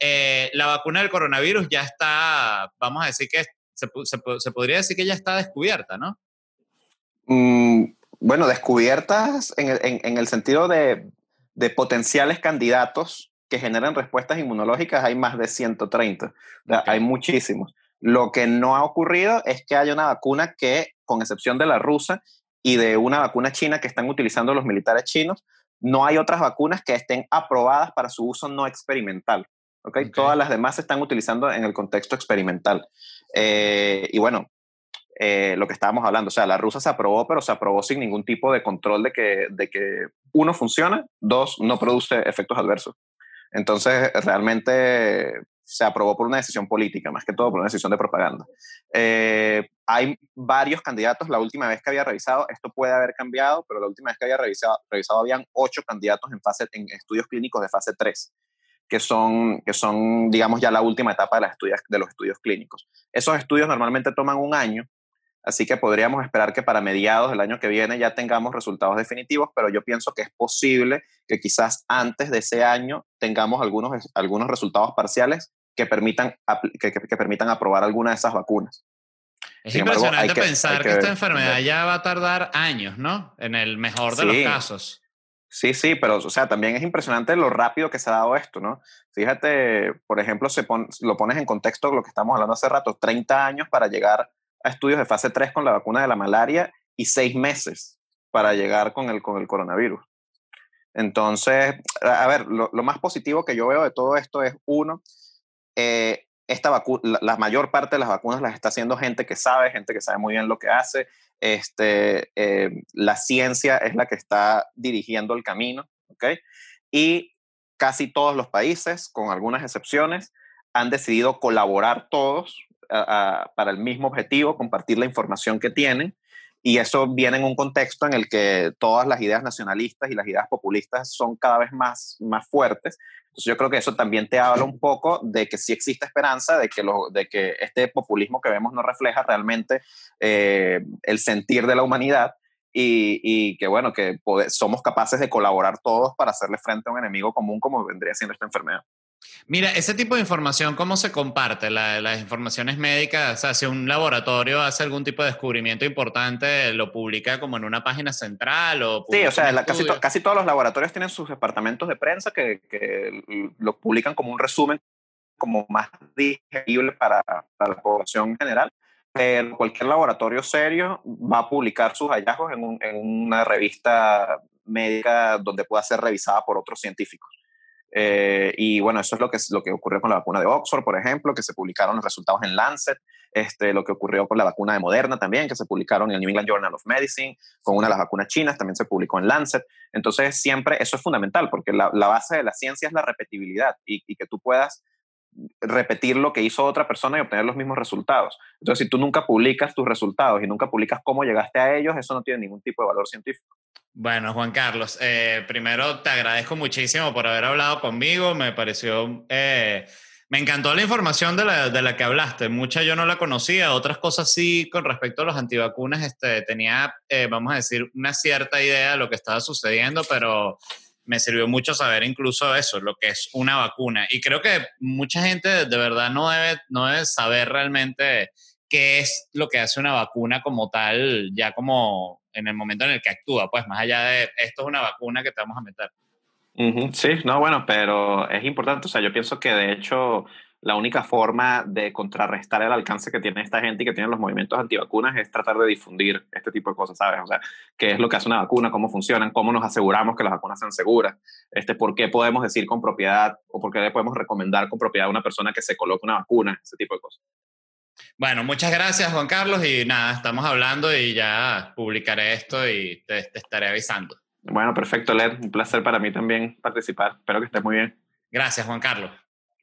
Eh, la vacuna del coronavirus ya está, vamos a decir que se, se, podría decir que ya está descubierta, ¿no? Mm, bueno, descubiertas en el, en, el sentido de, de, potenciales candidatos que generan respuestas inmunológicas, hay más de 130. hay muchísimos. Lo que no ha ocurrido es que haya una vacuna que, con excepción de la rusa y de una vacuna china que están utilizando los militares chinos, no hay otras vacunas que estén aprobadas para su uso no experimental. ¿Okay? Todas las demás se están utilizando en el contexto experimental. Eh, y bueno, eh, lo que estábamos hablando, o sea, la rusa se aprobó, pero se aprobó sin ningún tipo de control de que, de que uno, funciona, dos, no produce efectos adversos. Entonces, realmente se aprobó por una decisión política, más que todo por una decisión de propaganda. Eh, hay varios candidatos, la última vez que había revisado, esto puede haber cambiado, pero la última vez que había revisado, revisado habían ocho candidatos en, fase, en estudios clínicos de fase 3 que son, que son, digamos, ya la última etapa de, las estudios, de los estudios clínicos. Esos estudios normalmente toman un año, así que podríamos esperar que para mediados del año que viene ya tengamos resultados definitivos, pero yo pienso que es posible que quizás antes de ese año tengamos algunos, algunos resultados parciales que permitan, que, que, permitan aprobar alguna de esas vacunas. Es impresionante pensar que, esta enfermedad ya va a tardar años, ¿no? En el mejor de los casos. Sí, sí, pero o sea, también es impresionante lo rápido que se ha dado esto, ¿no? Fíjate, por ejemplo, se lo pones en contexto de lo que estamos hablando hace rato, 30 años para llegar a estudios de fase 3 con la vacuna de la malaria y 6 meses para llegar con el, con el coronavirus. Entonces, a ver, lo, más positivo que yo veo de todo esto es, uno, eh, esta vacuna, la, mayor parte de las vacunas las está haciendo gente que sabe, gente que sabe muy bien lo que hace. Este, eh, la ciencia es la que está dirigiendo el camino, ¿ok? Y casi todos los países, con algunas excepciones, han decidido colaborar todos para el mismo objetivo, compartir la información que tienen. Y eso viene en un contexto en el que todas las ideas nacionalistas y las ideas populistas son cada vez más, más fuertes entonces yo creo que eso también te habla un poco de que sí existe esperanza, de que, lo, de que este populismo que vemos no refleja realmente eh, el sentir de la humanidad y, y que bueno, que somos capaces de colaborar todos para hacerle frente a un enemigo común como vendría siendo esta enfermedad. Mira, ese tipo de información, ¿cómo se comparte? las informaciones médicas, o sea, si un laboratorio hace algún tipo de descubrimiento importante, ¿lo publica como en una página central? O sí, o sea, casi, casi, todos los laboratorios tienen sus departamentos de prensa que, que lo publican como un resumen como más digerible para, para, la población en general. Pero cualquier laboratorio serio va a publicar sus hallazgos en, en una revista médica donde pueda ser revisada por otros científicos. Eh, y bueno, eso es lo que, lo que ocurrió con la vacuna de Oxford, por ejemplo, que se publicaron los resultados en Lancet, este, lo que ocurrió con la vacuna de Moderna también, que se publicaron en el New England Journal of Medicine, con una de las vacunas chinas también se publicó en Lancet. Entonces, siempre eso es fundamental, porque la, base de la ciencia es la repetibilidad y, y que tú puedas repetir lo que hizo otra persona y obtener los mismos resultados. Entonces, si tú nunca publicas tus resultados y nunca publicas cómo llegaste a ellos, eso no tiene ningún tipo de valor científico. Bueno, Juan Carlos, eh, primero te agradezco muchísimo por haber hablado conmigo. Me pareció, eh, me encantó la información de la, de la, que hablaste. Mucha yo no la conocía, otras cosas sí con respecto a los antivacunas. Este, tenía, eh, vamos a decir, una cierta idea de lo que estaba sucediendo, pero me sirvió mucho saber incluso eso, lo que es una vacuna. Y creo que mucha gente de verdad no debe, no debe saber realmente qué es lo que hace una vacuna como tal, ya como en el momento en el que actúa, pues más allá de esto es una vacuna que te vamos a meter. Sí, no, bueno, pero es importante, o sea, yo pienso que de hecho la única forma de contrarrestar el alcance que tiene esta gente y que tienen los movimientos antivacunas es tratar de difundir este tipo de cosas, ¿sabes? O sea, qué es lo que hace una vacuna, cómo funcionan, cómo nos aseguramos que las vacunas sean seguras, este, por qué podemos decir con propiedad o por qué le podemos recomendar con propiedad a una persona que se coloque una vacuna, ese tipo de cosas. Bueno, muchas gracias Juan Carlos y nada, estamos hablando y ya publicaré esto y te, estaré avisando. Bueno, perfecto, Led. Un placer para mí también participar. Espero que estés muy bien. Gracias, Juan Carlos.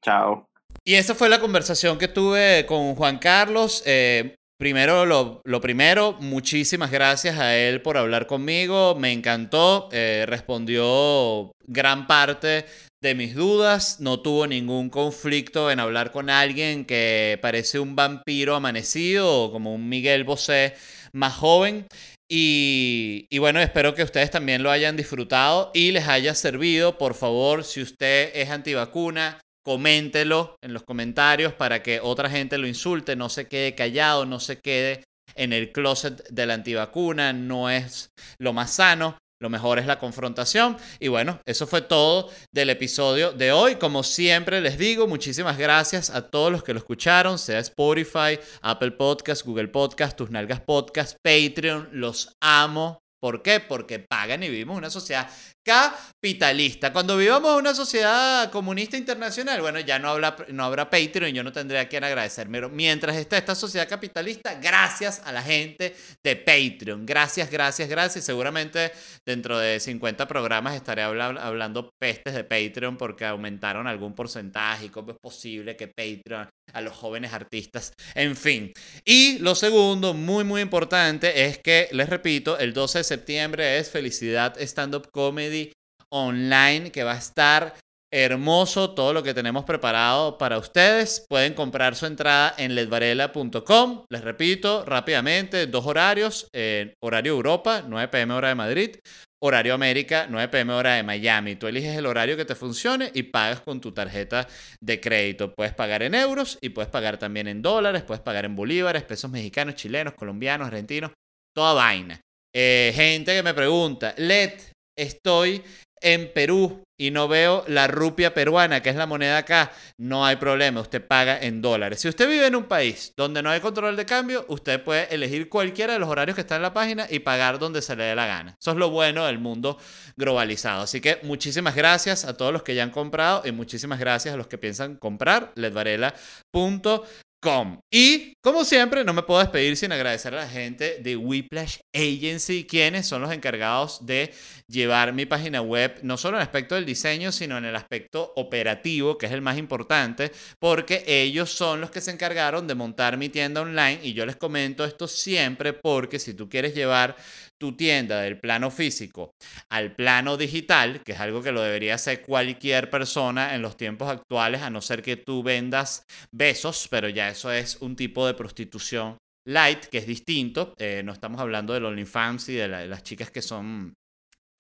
Chao. Y esa fue la conversación que tuve con Juan Carlos. Eh, primero, lo, primero, muchísimas gracias a él por hablar conmigo. Me encantó. Eh, respondió gran parte de mis dudas, no tuvo ningún conflicto en hablar con alguien que parece un vampiro amanecido como un Miguel Bosé más joven. Y, y, bueno, espero que ustedes también lo hayan disfrutado y les haya servido. Por favor, si usted es antivacuna, coméntelo en los comentarios para que otra gente lo insulte, no se quede callado, no se quede en el closet de la antivacuna, no es lo más sano. Lo mejor es la confrontación. Y bueno, eso fue todo del episodio de hoy. Como siempre les digo, muchísimas gracias a todos los que lo escucharon, sea Spotify, Apple Podcast, Google Podcast, Tus Nalgas Podcast, Patreon. Los amo. ¿Por qué? Porque pagan y vivimos una sociedad capitalista. Cuando vivamos en una sociedad comunista internacional, bueno, ya no, habrá, no habrá Patreon y yo no tendré a quien agradecerme. Pero mientras está esta sociedad capitalista, gracias a la gente de Patreon. Gracias, gracias, gracias. Seguramente dentro de 50 programas estaré hablando pestes de Patreon porque aumentaron algún porcentaje y cómo es posible que Patreon a los jóvenes artistas, en fin. Y lo segundo, muy, muy importante, es que, les repito, el 12 de septiembre es Felicidad Stand Up Comedy Online, que va a estar hermoso todo lo que tenemos preparado para ustedes. Pueden comprar su entrada en ledvarela.com. Les repito rápidamente, dos horarios. horario Europa, 9 pm hora de Madrid. Horario América, 9 pm hora de Miami. Tú eliges el horario que te funcione y pagas con tu tarjeta de crédito. Puedes pagar en euros y puedes pagar también en dólares, puedes pagar en bolívares, pesos mexicanos, chilenos, colombianos, argentinos, toda vaina. Eh, gente que me pregunta, Led, estoy en Perú y no veo la rupia peruana, que es la moneda acá, no hay problema, usted paga en dólares. Si usted vive en un país donde no hay control de cambio, usted puede elegir cualquiera de los horarios que están en la página y pagar donde se le dé la gana. Eso es lo bueno del mundo globalizado. Así que muchísimas gracias a todos los que ya han comprado y muchísimas gracias a los que piensan comprar ledvarela.com y como siempre, no me puedo despedir sin agradecer a la gente de Whiplash Agency, quienes son los encargados de llevar mi página web, no solo en el aspecto del diseño, sino en el aspecto operativo, que es el más importante, porque ellos son los que se encargaron de montar mi tienda online. Y yo les comento esto siempre porque si tú quieres llevar tu tienda del plano físico al plano digital, que es algo que lo debería hacer cualquier persona en los tiempos actuales, a no ser que tú vendas besos, pero ya eso es un tipo de prostitución light, que es distinto. Eh, no estamos hablando del OnlyFans y de las chicas que son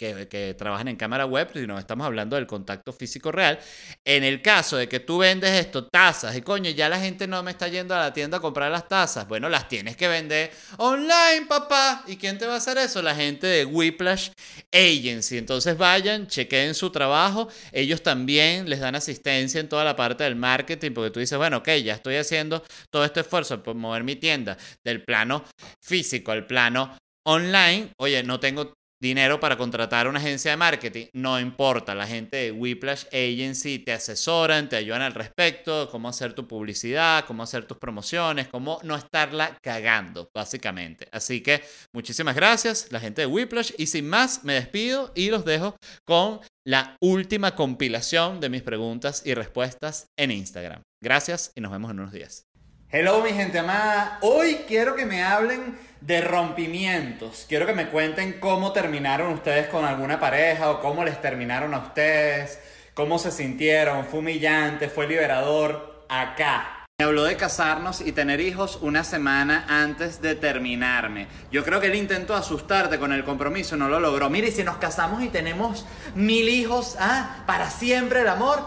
que, trabajan en cámara web, sino estamos hablando del contacto físico real. En el caso de que tú vendes esto, tazas, y coño, ya la gente no me está yendo a la tienda a comprar las tazas, bueno, las tienes que vender online, papá. ¿Y quién te va a hacer eso? La gente de Whiplash Agency. Entonces vayan, chequeen su trabajo. Ellos también les dan asistencia en toda la parte del marketing, porque tú dices, bueno, ok, ya estoy haciendo todo este esfuerzo por mover mi tienda del plano físico al plano online. Oye, no tengo dinero para contratar una agencia de marketing, no importa, la gente de Whiplash Agency te asesoran, te ayudan al respecto, cómo hacer tu publicidad, cómo hacer tus promociones, cómo no estarla cagando, básicamente. Así que muchísimas gracias, la gente de Whiplash, y sin más, me despido y los dejo con la última compilación de mis preguntas y respuestas en Instagram. Gracias y nos vemos en unos días. Hello mi gente amada, hoy quiero que me hablen de rompimientos. Quiero que me cuenten cómo terminaron ustedes con alguna pareja o cómo les terminaron a ustedes, cómo se sintieron, fue humillante, fue liberador, acá. Me habló de casarnos y tener hijos una semana antes de terminarme. Yo creo que él intentó asustarte con el compromiso, no lo logró. Mire, si nos casamos y tenemos mil hijos, ¿ah? ¿Para siempre el amor?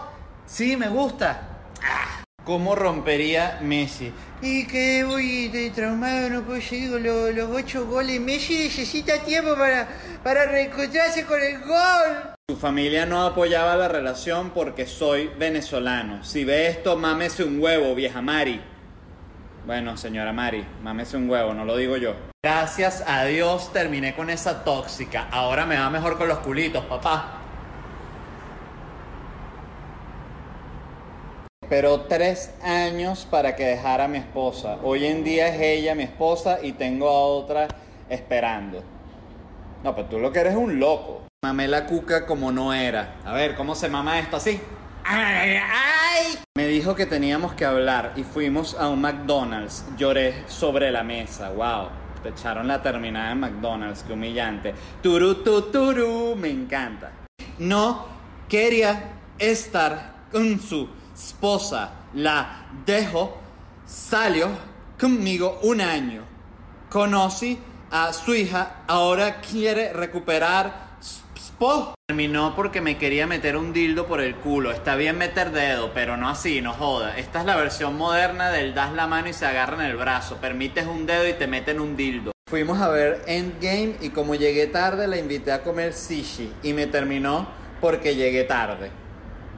Sí, me gusta. Ah. ¿Cómo rompería Messi? Y que voy de traumado, no puedo seguir con los, ocho goles. Messi necesita tiempo para, para reencontrarse con el gol. Su familia no apoyaba la relación porque soy venezolano. Si ve esto, mámese un huevo, vieja Mari. Bueno, señora Mari, mámese un huevo, no lo digo yo. Gracias a Dios terminé con esa tóxica. Ahora me va mejor con los culitos, papá. Pero tres años para que dejara a mi esposa. Hoy en día es ella mi esposa y tengo a otra esperando. No, pero tú lo que eres es un loco. Mamé la cuca como no era. A ver, ¿cómo se mama esto así? ¡Ay, ay! Me dijo que teníamos que hablar y fuimos a un McDonald's. Lloré sobre la mesa. ¡Wow! Te echaron la terminada en McDonald's. Qué humillante. Turu, tu, turu. Me encanta. No quería estar con su esposa, la dejo, salió conmigo un año. Conocí a su hija, ahora quiere recuperar esposa. Terminó porque me quería meter un dildo por el culo. Está bien meter dedo, pero no así, no joda. Esta es la versión moderna del das la mano y se agarra en el brazo. Permites un dedo y te meten un dildo. Fuimos a ver Endgame y como llegué tarde la invité a comer sushi y me terminó porque llegué tarde.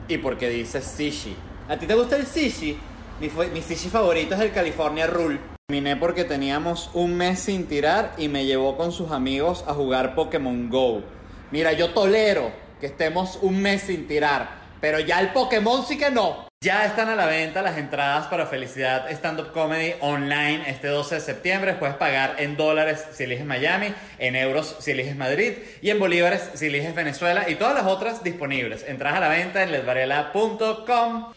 Y porque dice sushi. ¿A ti te gusta el sushi? Mi, mi sushi favorito es el California Roll. Terminé porque teníamos un mes sin tirar y me llevó con sus amigos a jugar Pokémon Go. Mira, yo tolero que estemos un mes sin tirar. Pero ya el Pokémon sí que no. Ya están a la venta las entradas para Felicidad Stand Up Comedy online este 12 de septiembre. Puedes pagar en dólares si eliges Miami, en euros si eliges Madrid y en bolívares si eliges Venezuela y todas las otras disponibles. Entradas a la venta en ledvarela.com.